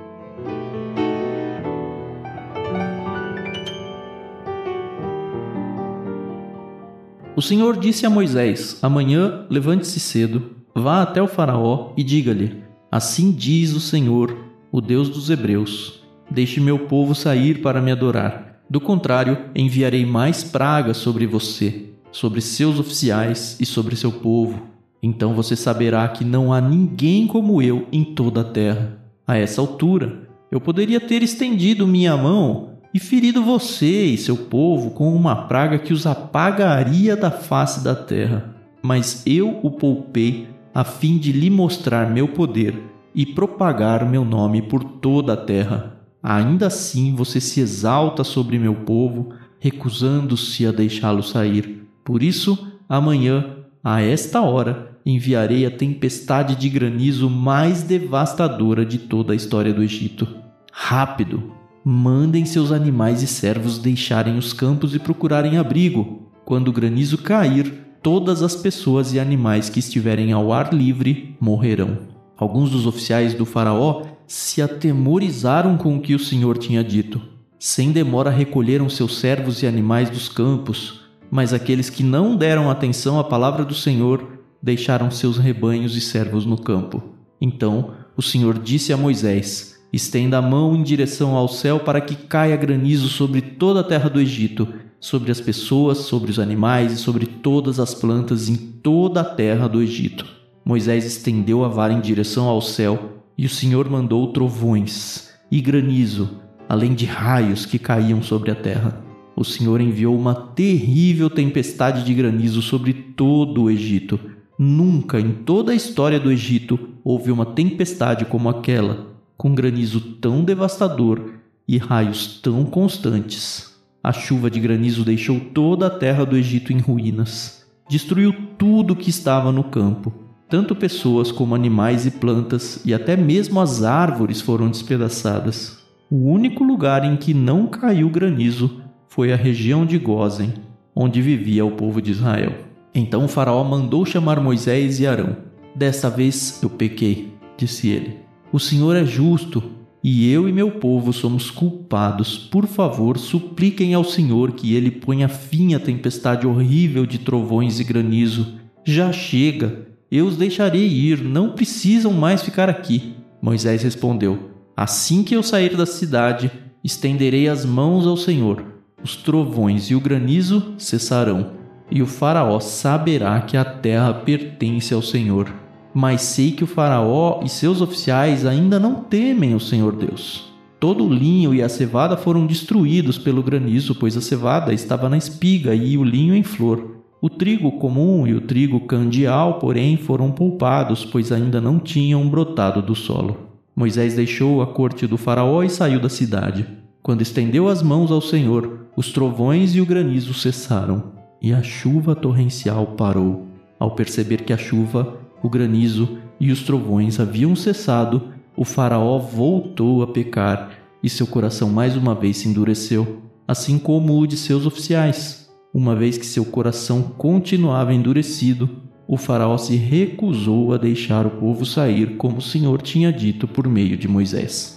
O Senhor disse a Moisés: Amanhã levante-se cedo, vá até o Faraó e diga-lhe: Assim diz o Senhor, o Deus dos Hebreus: Deixe meu povo sair para me adorar. Do contrário, enviarei mais pragas sobre você, sobre seus oficiais e sobre seu povo. Então você saberá que não há ninguém como eu em toda a terra. A essa altura, eu poderia ter estendido minha mão e ferido você e seu povo com uma praga que os apagaria da face da terra. Mas eu o poupei a fim de lhe mostrar meu poder e propagar meu nome por toda a terra. Ainda assim você se exalta sobre meu povo, recusando-se a deixá-lo sair. Por isso, amanhã, a esta hora, enviarei a tempestade de granizo mais devastadora de toda a história do Egito. Rápido! Mandem seus animais e servos deixarem os campos e procurarem abrigo. Quando o granizo cair, todas as pessoas e animais que estiverem ao ar livre morrerão. Alguns dos oficiais do Faraó se atemorizaram com o que o Senhor tinha dito. Sem demora recolheram seus servos e animais dos campos, mas aqueles que não deram atenção à palavra do Senhor deixaram seus rebanhos e servos no campo. Então o Senhor disse a Moisés: Estenda a mão em direção ao céu para que caia granizo sobre toda a terra do Egito, sobre as pessoas, sobre os animais e sobre todas as plantas em toda a terra do Egito. Moisés estendeu a vara em direção ao céu, e o Senhor mandou trovões e granizo, além de raios que caíam sobre a terra. O Senhor enviou uma terrível tempestade de granizo sobre todo o Egito. Nunca em toda a história do Egito houve uma tempestade como aquela, com granizo tão devastador e raios tão constantes. A chuva de granizo deixou toda a terra do Egito em ruínas. Destruiu tudo que estava no campo. Tanto pessoas como animais e plantas, e até mesmo as árvores foram despedaçadas. O único lugar em que não caiu granizo foi a região de Gozen, onde vivia o povo de Israel. Então o Faraó mandou chamar Moisés e Arão. Desta vez eu pequei, disse ele. O Senhor é justo e eu e meu povo somos culpados. Por favor, supliquem ao Senhor que ele ponha fim à tempestade horrível de trovões e granizo. Já chega, eu os deixarei ir, não precisam mais ficar aqui. Moisés respondeu: Assim que eu sair da cidade, estenderei as mãos ao Senhor. Os trovões e o granizo cessarão, e o Faraó saberá que a terra pertence ao Senhor mas sei que o Faraó e seus oficiais ainda não temem o Senhor Deus. Todo o linho e a cevada foram destruídos pelo granizo, pois a cevada estava na espiga e o linho em flor. O trigo comum e o trigo candial, porém, foram poupados, pois ainda não tinham brotado do solo. Moisés deixou a corte do Faraó e saiu da cidade. Quando estendeu as mãos ao Senhor, os trovões e o granizo cessaram, e a chuva torrencial parou. Ao perceber que a chuva o granizo e os trovões haviam cessado, o Faraó voltou a pecar e seu coração mais uma vez se endureceu, assim como o de seus oficiais. Uma vez que seu coração continuava endurecido, o Faraó se recusou a deixar o povo sair, como o Senhor tinha dito por meio de Moisés.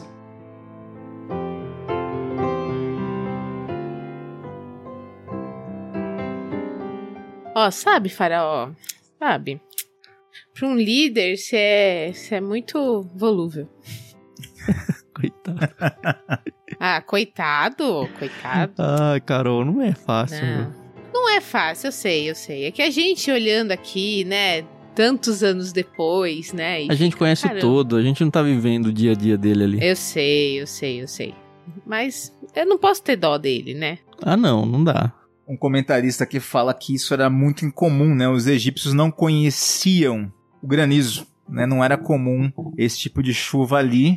Ó, sabe, Faraó? Sabe? para um líder, você é, é muito volúvel. coitado. ah, coitado, coitado. Ai, Carol, não é fácil. Não. não é fácil, eu sei, eu sei. É que a gente olhando aqui, né, tantos anos depois, né? a gente conhece caramba. todo, a gente não tá vivendo o dia a dia dele ali. Eu sei, eu sei, eu sei. Mas eu não posso ter dó dele, né? Ah, não, não dá. Um comentarista que fala que isso era muito incomum, né? Os egípcios não conheciam o granizo, né? Não era comum esse tipo de chuva ali.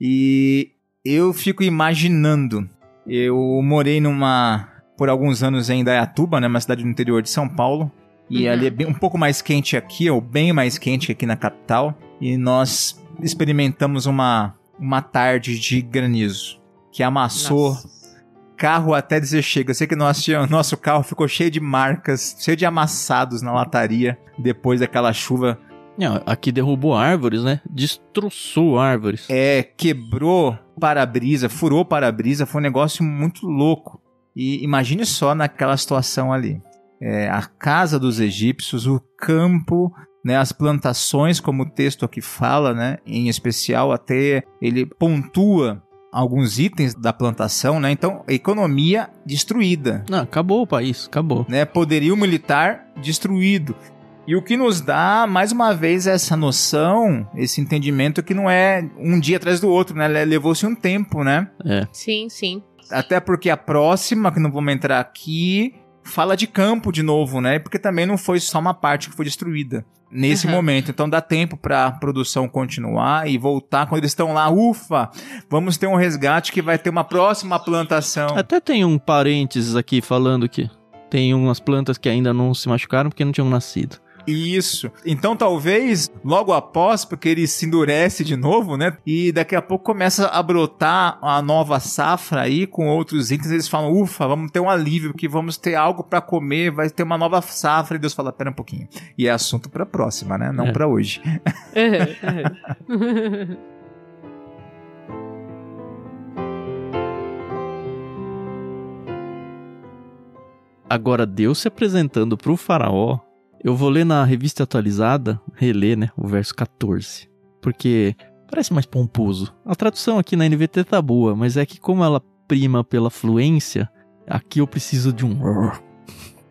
E eu fico imaginando. Eu morei numa por alguns anos em Indaiatuba, né, uma cidade no interior de São Paulo. E uhum. ali é bem, um pouco mais quente aqui, ou bem mais quente aqui na capital. E nós experimentamos uma, uma tarde de granizo que amassou Nossa. Carro até dizer chega. Eu sei que tinha, nosso carro ficou cheio de marcas, cheio de amassados na lataria depois daquela chuva não, aqui derrubou árvores, né? Destroçou árvores. É, quebrou para-brisa, furou para-brisa, foi um negócio muito louco. E imagine só naquela situação ali. É, a casa dos egípcios, o campo, né, as plantações, como o texto aqui fala, né, em especial até ele pontua alguns itens da plantação, né? Então, economia destruída. Não, acabou o país, acabou. Né? Poderio militar destruído. E o que nos dá, mais uma vez, essa noção, esse entendimento que não é um dia atrás do outro, né? Levou-se um tempo, né? É. Sim, sim. Até porque a próxima, que não vamos entrar aqui, fala de campo de novo, né? Porque também não foi só uma parte que foi destruída nesse uhum. momento. Então dá tempo para a produção continuar e voltar quando eles estão lá, ufa, vamos ter um resgate que vai ter uma próxima plantação. Até tem um parênteses aqui falando que tem umas plantas que ainda não se machucaram porque não tinham nascido. Isso. Então talvez logo após, porque ele se endurece de novo, né? E daqui a pouco começa a brotar a nova safra aí com outros itens. Eles falam, ufa, vamos ter um alívio, que vamos ter algo para comer, vai ter uma nova safra. E Deus fala, pera um pouquinho. E é assunto para próxima, né? Não é. para hoje. Agora, Deus se apresentando para o faraó Eu vou ler na revista atualizada, reler, né, o verso 14. Porque parece mais pomposo. A tradução aqui na NVT tá boa, mas é que como ela prima pela fluência, aqui eu preciso de um.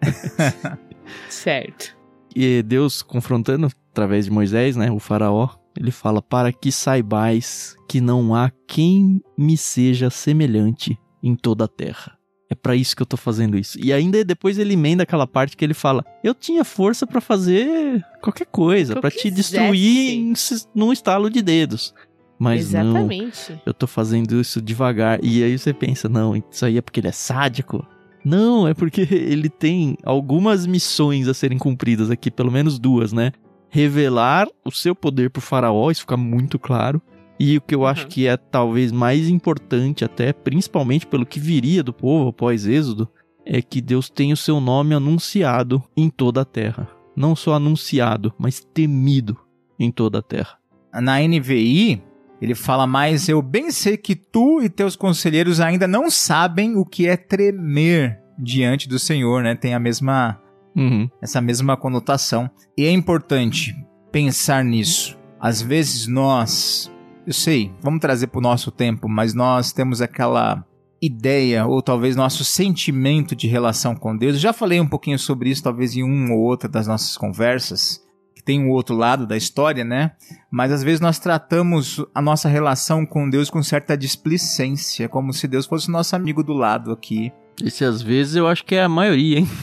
Certo. E Deus confrontando através de Moisés, né, o faraó, ele fala: "Para que saibais que não há quem me seja semelhante em toda a terra". É para isso que eu tô fazendo isso. E ainda depois ele emenda aquela parte que ele fala: "Eu tinha força para fazer qualquer coisa, para te quisesse." destruir em, num estalo de dedos". Mas não, Exatamente. eu tô fazendo isso devagar. E aí você pensa, não, isso aí é porque ele é sádico? Não, é porque ele tem algumas missões a serem cumpridas aqui, pelo menos duas, né? Revelar o seu poder pro faraó, isso fica muito claro. E o que eu acho Uhum. que é talvez mais importante, até principalmente pelo que viria do povo após Êxodo, é que Deus tem o seu nome anunciado em toda a terra. Não só anunciado, mas temido em toda a terra. Na NVI, ele fala mais: Eu bem sei que tu e teus conselheiros ainda não sabem o que é tremer diante do Senhor, né? Tem a mesma, Uhum. essa mesma conotação. E é importante pensar nisso. Às vezes nós, eu sei, vamos trazer para o nosso tempo, mas nós temos aquela ideia ou talvez nosso sentimento de relação com Deus. Eu já falei um pouquinho sobre isso, talvez em uma ou outra das nossas conversas, que tem um outro lado da história, né? Mas às vezes nós tratamos a nossa relação com Deus com certa displicência, como se Deus fosse nosso amigo do lado aqui. Esse às vezes eu acho que é a maioria, hein?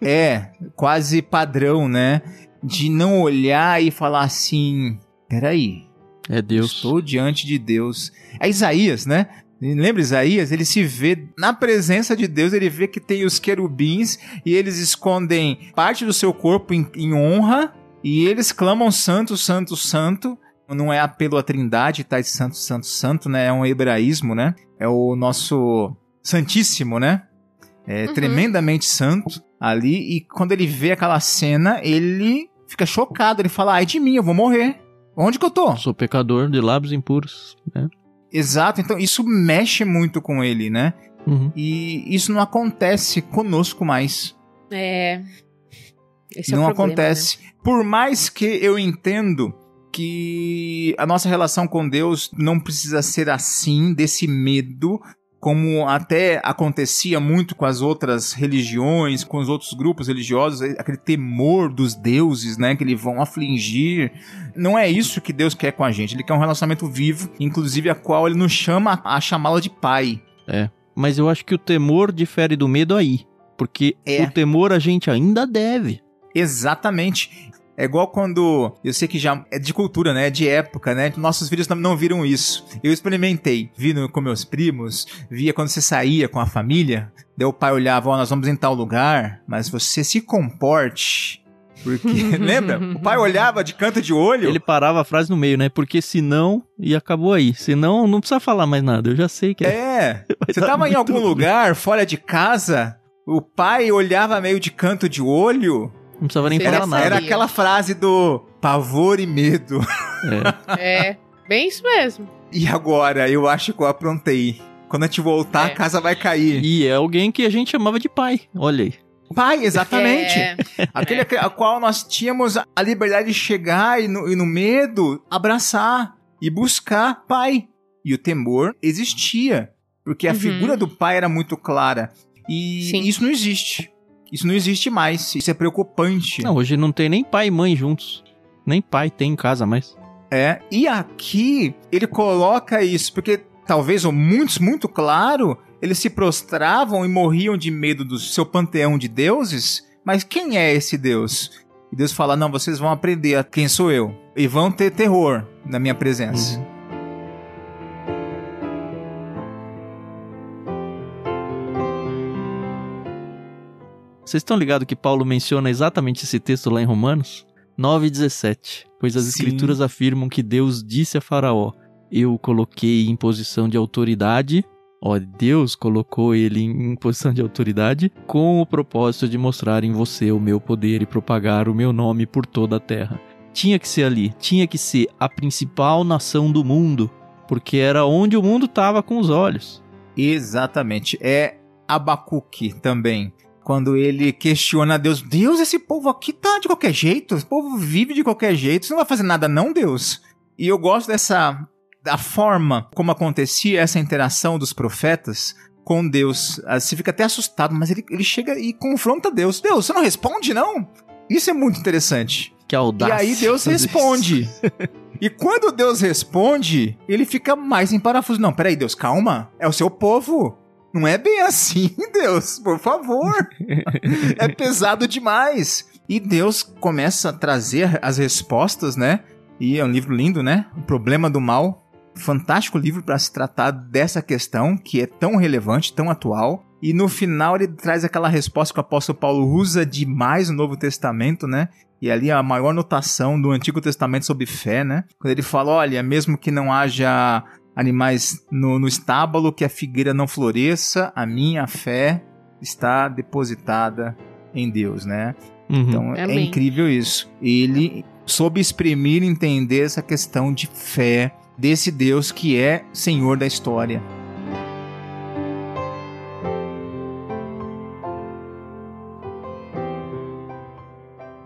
É, quase padrão, né? De não olhar e falar assim: peraí, É eu Deus. estou diante de Deus. É Isaías, né? Lembra Isaías? Ele se vê na presença de Deus, ele vê que tem os querubins e eles escondem parte do seu corpo em, em honra e eles clamam santo, santo, santo. Não é apelo à trindade, tá? Esse santo, santo, santo, né? É um hebraísmo, né? É o nosso santíssimo, né? É Uhum. tremendamente santo ali. E quando ele vê aquela cena, ele fica chocado. Ele fala, ai de mim, eu vou morrer. Onde que eu tô? Sou pecador de lábios impuros. Né? Exato, então isso mexe muito com ele, né? Uhum. E isso não acontece conosco mais. É. Esse é o não problema, acontece. Por mais que eu entendo que a nossa relação com Deus não precisa ser assim, desse medo, como até acontecia muito com as outras religiões, com os outros grupos religiosos, aquele temor dos deuses, né, que eles vão afligir. Não é isso que Deus quer com a gente. Ele quer um relacionamento vivo, inclusive a qual ele nos chama a chamá-la de pai. Mas eu acho que o temor difere do medo aí. Porque É. o temor a gente ainda deve. Exatamente. É igual quando. Eu sei que já é de cultura, né? É de época, né? Nossos filhos não, viram isso. Eu experimentei. Vi no- com meus primos, via quando você saía com a família. Daí o pai olhava, ó, nós vamos em tal lugar, mas você se comporte. Porque, lembra? O pai olhava de canto de olho. Ele parava a frase no meio, né? Porque senão. E acabou aí. Senão não precisa falar mais nada. Eu já sei que é. É. Você tava em algum ruim. lugar, fora de casa, o pai olhava meio de canto de olho. Não precisava nem Você falar nada. Era aquela frase do pavor e medo. É. É, bem isso mesmo. E agora, eu acho que eu aprontei. Quando a gente voltar, a É. casa vai cair. E é alguém que a gente chamava de pai. Olha aí. Pai, exatamente. É, Aquele a a qual nós tínhamos a liberdade de chegar e no, e no medo, abraçar e buscar pai. E o temor existia. Porque a Uhum. figura do pai era muito clara. E Sim. isso não existe. Isso não existe mais. Isso é preocupante. Não, hoje não tem nem pai e mãe juntos. Nem pai tem em casa mais. É. E aqui ele coloca isso, porque talvez, ou muitos, muito claro, eles se prostravam e morriam de medo do seu panteão de deuses. Mas quem é esse Deus? E Deus fala: não, vocês vão aprender a quem sou eu. E vão ter terror na minha presença. Uhum. Vocês estão ligados que Paulo menciona exatamente esse texto lá em Romanos? 9,17. Pois as Sim. escrituras afirmam que Deus disse a Faraó: Eu o coloquei em posição de autoridade. Ó, Deus colocou ele em posição de autoridade com o propósito de mostrar em você o meu poder e propagar o meu nome por toda a terra. Tinha que ser ali, tinha que ser a principal nação do mundo, porque era onde o mundo estava com os olhos. Exatamente. É Abacuque também. quando ele questiona Deus, Deus, esse povo aqui tá de qualquer jeito, esse povo vive de qualquer jeito, você não vai fazer nada não, Deus? E eu gosto dessa da forma como acontecia essa interação dos profetas com Deus. Ah, você fica até assustado, mas ele, ele chega e confronta Deus. Deus, você não responde, não? Isso é muito interessante. Que audácia. E aí Deus responde. e quando Deus responde, ele fica mais em parafuso. Não, peraí, Deus, calma. É o seu povo. Não é bem assim, Deus, por favor. é pesado demais. E Deus começa a trazer as respostas, né? E é um livro lindo, né? O Problema do Mal. Fantástico livro para se tratar dessa questão que é tão relevante, tão atual. E no final ele traz aquela resposta que o apóstolo Paulo usa demais no Novo Testamento, né? E ali a maior notação do Antigo Testamento sobre fé, né? Quando ele fala: olha, mesmo que não haja animais no, no estábulo, que a figueira não floresça, a minha fé está depositada em Deus, né? Uhum. Então é Amém. é incrível isso. Ele soube exprimir e entender essa questão de fé desse Deus que é Senhor da história.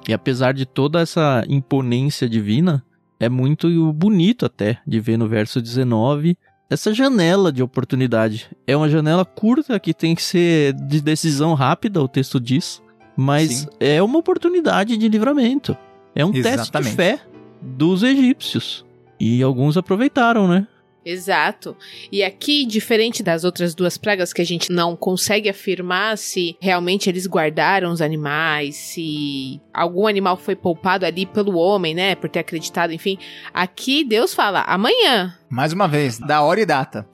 E apesar de toda essa imponência divina, é muito bonito até de ver no verso 19 essa janela de oportunidade. É uma janela curta que tem que ser de decisão rápida, o texto diz, mas Sim. é uma oportunidade de livramento. É um Exatamente. teste de fé dos egípcios. E alguns aproveitaram, né? Exato. E aqui, diferente das outras duas pragas que a gente não consegue afirmar se realmente eles guardaram os animais, se algum animal foi poupado ali pelo homem, né, por ter acreditado, enfim. Aqui Deus fala amanhã. Mais uma vez, da hora e data.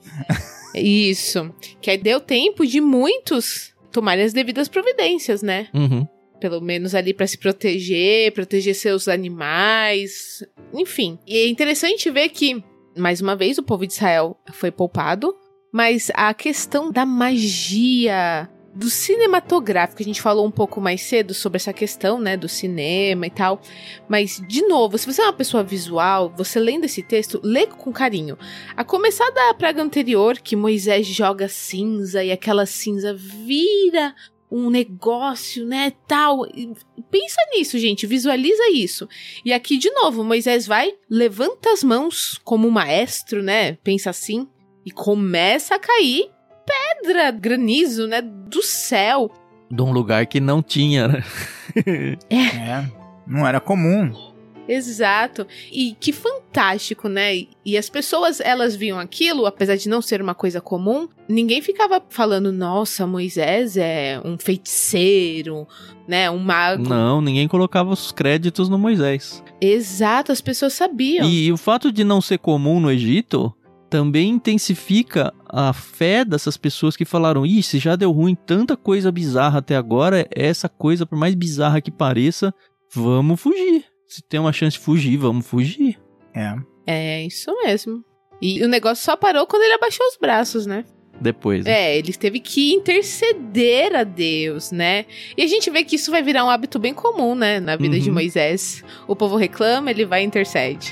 Isso. Que aí deu tempo de muitos tomarem as devidas providências, né? Uhum. Pelo menos ali para se proteger, proteger seus animais, enfim. E é interessante ver que mais uma vez, o povo de Israel foi poupado, mas a questão da magia do cinematográfico, a gente falou um pouco mais cedo sobre essa questão, né, do cinema e tal. Mas, de novo, se você é uma pessoa visual, você lendo esse texto, lê com carinho. A começar da praga anterior, que Moisés joga cinza e aquela cinza vira um negócio, né, tal. Pensa nisso, gente, visualiza isso. E aqui de novo, Moisés vai, levanta as mãos como maestro, né? Pensa assim e começa a cair pedra, granizo, né, do céu. De um lugar que não tinha, né? é. é. Não era comum. Exato. E que fantástico, né? E as pessoas, elas viam aquilo, apesar de não ser uma coisa comum, ninguém ficava falando, nossa, Moisés é um feiticeiro, né? Um mago. Não, ninguém colocava os créditos no Moisés. Exato, as pessoas sabiam. E, o fato de não ser comum no Egito também intensifica a fé dessas pessoas que falaram: Ih, se já deu ruim tanta coisa bizarra até agora, essa coisa, por mais bizarra que pareça, vamos fugir se tem uma chance de fugir, vamos fugir. É. É isso mesmo. E o negócio só parou quando ele abaixou os braços, né? Depois. Né? É, ele teve que interceder a Deus, né? E a gente vê que isso vai virar um hábito bem comum, né? Na vida uhum. de Moisés. O povo reclama, ele vai e intercede.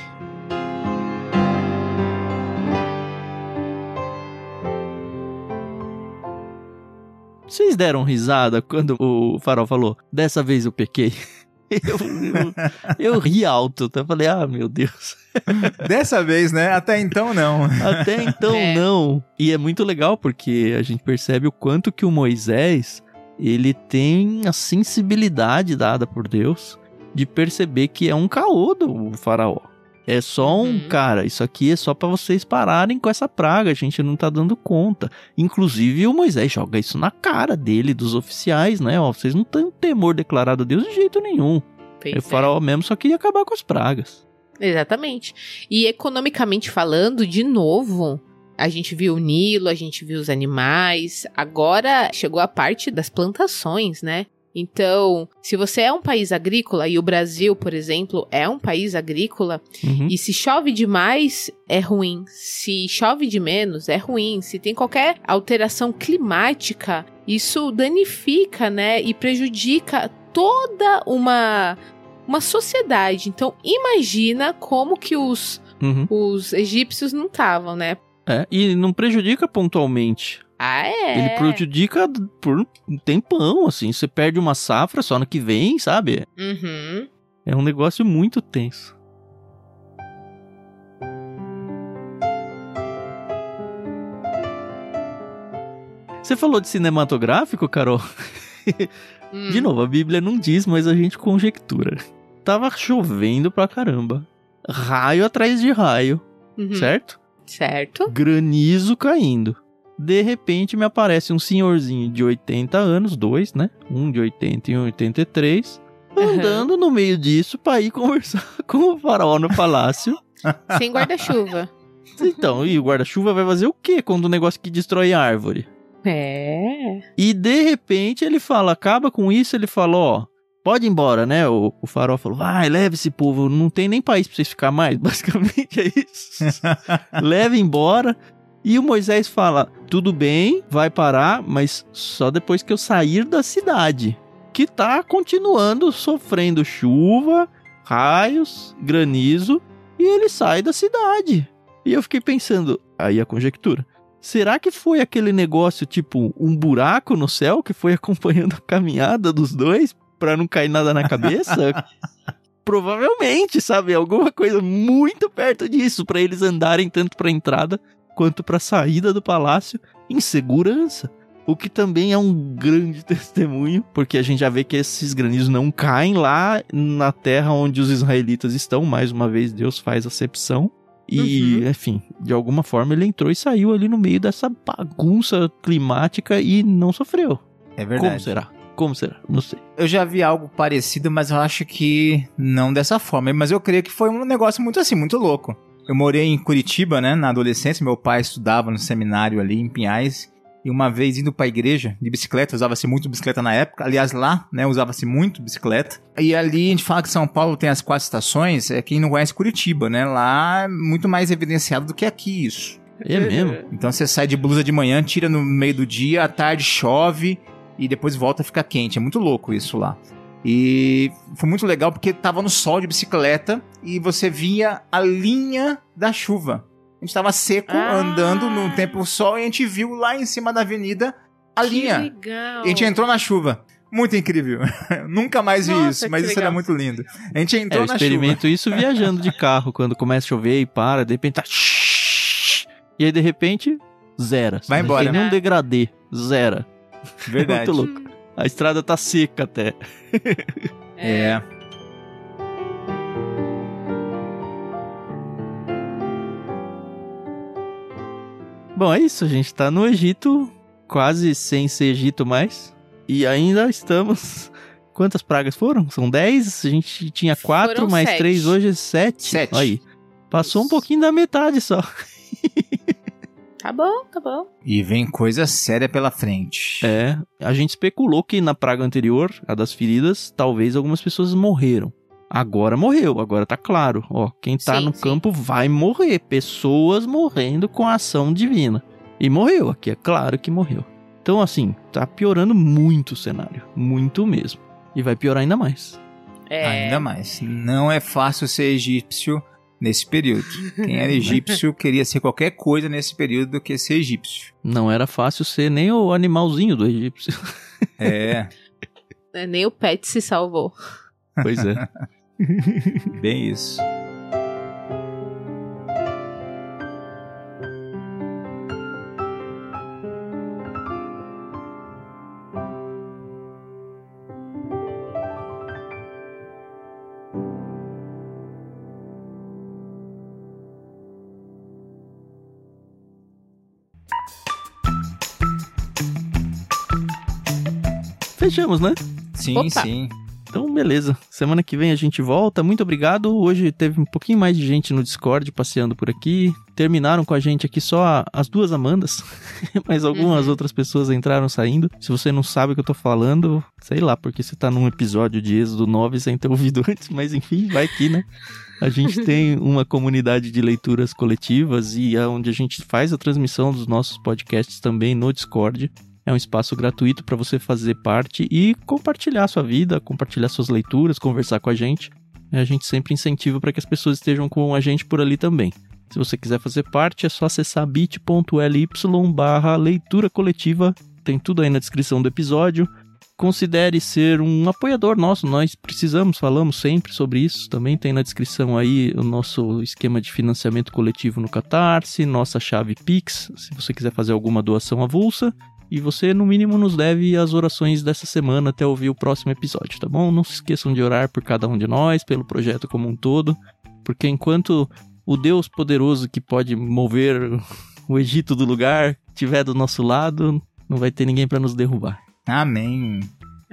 Vocês deram risada quando o farol falou: Dessa vez eu pequei. Eu, eu, eu, ri alto, tá? Falei, ah, meu Deus. Dessa vez, né? Até então não. Até então é. não. E é muito legal porque a gente percebe o quanto que o Moisés, ele tem a sensibilidade dada por Deus de perceber que é um caô do faraó. É só um, uhum. cara, isso aqui é só para vocês pararem com essa praga, a gente não tá dando conta. Inclusive o Moisés joga isso na cara dele, dos oficiais, né? Ó, vocês não têm temor declarado a Deus de jeito nenhum. Pois o faraó é. mesmo só queria acabar com as pragas. Exatamente. E economicamente falando, de novo, a gente viu o Nilo, a gente viu os animais. Agora chegou a parte das plantações, né? Então, se você é um país agrícola, e o Brasil, por exemplo, é um país agrícola, uhum. e se chove demais, é ruim. Se chove de menos, é ruim. Se tem qualquer alteração climática, isso danifica, né? E prejudica toda uma, uma sociedade. Então, imagina como que os, uhum. os egípcios não estavam, né? É, e não prejudica pontualmente Ah, é? Ele prejudica por um tempão, assim. Você perde uma safra só no que vem, sabe? Uhum. É um negócio muito tenso. Você falou de cinematográfico, Carol? Hum. De novo, a Bíblia não diz, mas a gente conjectura. Tava chovendo pra caramba. Raio atrás de raio, Uhum. certo? Certo. Granizo caindo. De repente me aparece um senhorzinho de 80 anos, dois, né? Um de 80 e um de 83, andando no meio disso pra ir conversar com o faraó no palácio. Sem guarda-chuva. Então, e o guarda-chuva vai fazer o quê quando o negócio que destrói árvore? É. E de repente ele fala, acaba com isso, ele fala, ó, pode ir embora, né? O, o faraó falou, vai, leve esse povo, não tem nem país pra vocês ficar mais, basicamente é isso. leve embora. E o Moisés fala, tudo bem, vai parar, mas só depois que eu sair da cidade. Que tá continuando sofrendo chuva, raios, granizo, e ele sai da cidade. E eu fiquei pensando, aí a conjectura. Será que foi aquele negócio tipo um buraco no céu que foi acompanhando a caminhada dos dois pra não cair nada na cabeça? Provavelmente, sabe? Alguma coisa muito perto disso pra eles andarem tanto pra entrada quanto pra saída do palácio em segurança. O que também é um grande testemunho, porque a gente já vê que esses granizos não caem lá na terra onde os israelitas estão. Mais uma vez, Deus faz acepção. E, Uhum. enfim, de alguma forma ele entrou e saiu ali no meio dessa bagunça climática e não sofreu. É Como verdade. será? Como será? Não sei. Eu já vi algo parecido, mas eu acho que não dessa forma. Mas eu creio que foi um negócio muito assim, muito louco. Eu morei em Curitiba, né, na adolescência. Meu pai estudava no seminário ali em Pinhais. E uma vez indo pra igreja de bicicleta, usava-se muito bicicleta na época. Aliás, lá, né, usava-se muito bicicleta. E ali a gente fala que São Paulo tem as quatro estações. É quem não conhece Curitiba, né? Lá é muito mais evidenciado do que aqui isso. É mesmo? Então você sai de blusa de manhã, tira no meio do dia, à tarde chove e depois volta a ficar quente. É muito louco isso lá. E foi muito legal porque tava no sol de bicicleta e você via a linha da chuva. A gente tava seco, Ah. andando no tempo sol e a gente viu lá em cima da avenida a Que linha. legal. E a gente entrou na chuva. Muito incrível. Nunca mais vi Nossa, isso, mas isso era muito lindo. A gente É, entrou eu na chuva. experimento isso viajando de carro, quando começa a chover e para, de repente tá. E aí de repente, zera. Vai embora. Tem nenhum degradê, zera. Verdade. Muito louco. A estrada tá seca até. É. Bom, é isso, a gente tá no Egito, quase sem ser Egito mais. E ainda estamos. Quantas pragas foram? São 10? A gente tinha 4 Foram mais sete. 3, hoje é 7. Sete. Aí. Passou um pouquinho da metade só. Tá bom, tá bom. E vem coisa séria pela frente. É, a gente especulou que na praga anterior, a das feridas, talvez algumas pessoas morreram. Agora morreu, agora tá claro. Ó, quem tá Sim, no sim. campo vai morrer. Pessoas morrendo com a ação divina. E morreu aqui, é claro que morreu. Então, assim, tá piorando muito o cenário. Muito mesmo. E vai piorar ainda mais. É. Ainda mais. Não é fácil ser egípcio nesse período. Quem era egípcio queria ser qualquer coisa nesse período do que ser egípcio. Não era fácil ser nem o animalzinho do egípcio. É, É, Nem o pet se salvou. pois é. bem isso. Fechamos, né? Sim, Opa. sim. Então, beleza. Semana que vem a gente volta. Muito obrigado. Hoje teve um pouquinho mais de gente no Discord passeando por aqui. Terminaram com a gente aqui só as duas Amandas, mas algumas Uhum. outras pessoas entraram saindo. Se você não sabe o que eu tô falando, sei lá, porque você tá num episódio de Êxodo 9 sem ter ouvido antes, mas enfim, vai aqui, né? A gente tem uma comunidade de leituras coletivas e é onde a gente faz a transmissão dos nossos podcasts também no Discord. É um espaço gratuito para você fazer parte e compartilhar sua vida, compartilhar suas leituras, conversar com a gente. A gente sempre incentiva para que as pessoas estejam com a gente por ali também. Se você quiser fazer parte, é só acessar bit.ly barra leitura coletiva. Tem tudo aí na descrição do episódio. Considere ser um apoiador nosso, nós precisamos, falamos sempre sobre isso. Também tem na descrição aí o nosso esquema de financiamento coletivo no Catarse, nossa chave Pix, se você quiser fazer alguma doação avulsa. E você, no mínimo, nos deve as orações dessa semana até ouvir o próximo episódio, tá bom? Não se esqueçam de orar por cada um de nós, pelo projeto como um todo, porque enquanto o Deus poderoso que pode mover o Egito do lugar estiver do nosso lado, não vai ter ninguém para nos derrubar. Amém.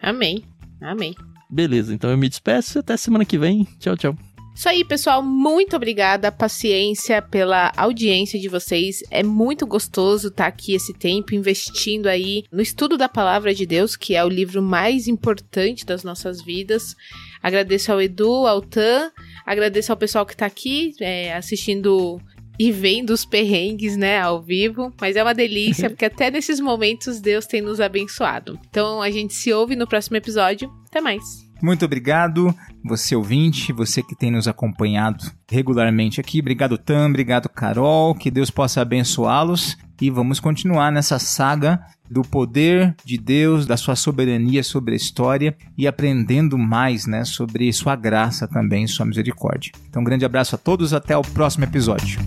Amém. Amém. Beleza, então eu me despeço e até semana que vem. Tchau, tchau. Isso aí, pessoal. Muito obrigada, paciência pela audiência de vocês. É muito gostoso estar aqui esse tempo investindo aí no estudo da palavra de Deus, que é o livro mais importante das nossas vidas. Agradeço ao Edu, ao Tan, agradeço ao pessoal que está aqui é, assistindo e vendo os perrengues, né, ao vivo. Mas é uma delícia, porque até nesses momentos Deus tem nos abençoado. Então a gente se ouve no próximo episódio. Até mais. Muito obrigado, você ouvinte, você que tem nos acompanhado regularmente aqui. Obrigado, Tam, obrigado, Carol. Que Deus possa abençoá-los. E vamos continuar nessa saga do poder de Deus, da sua soberania sobre a história e aprendendo mais né, sobre sua graça também, sua misericórdia. Então, um grande abraço a todos, até o próximo episódio.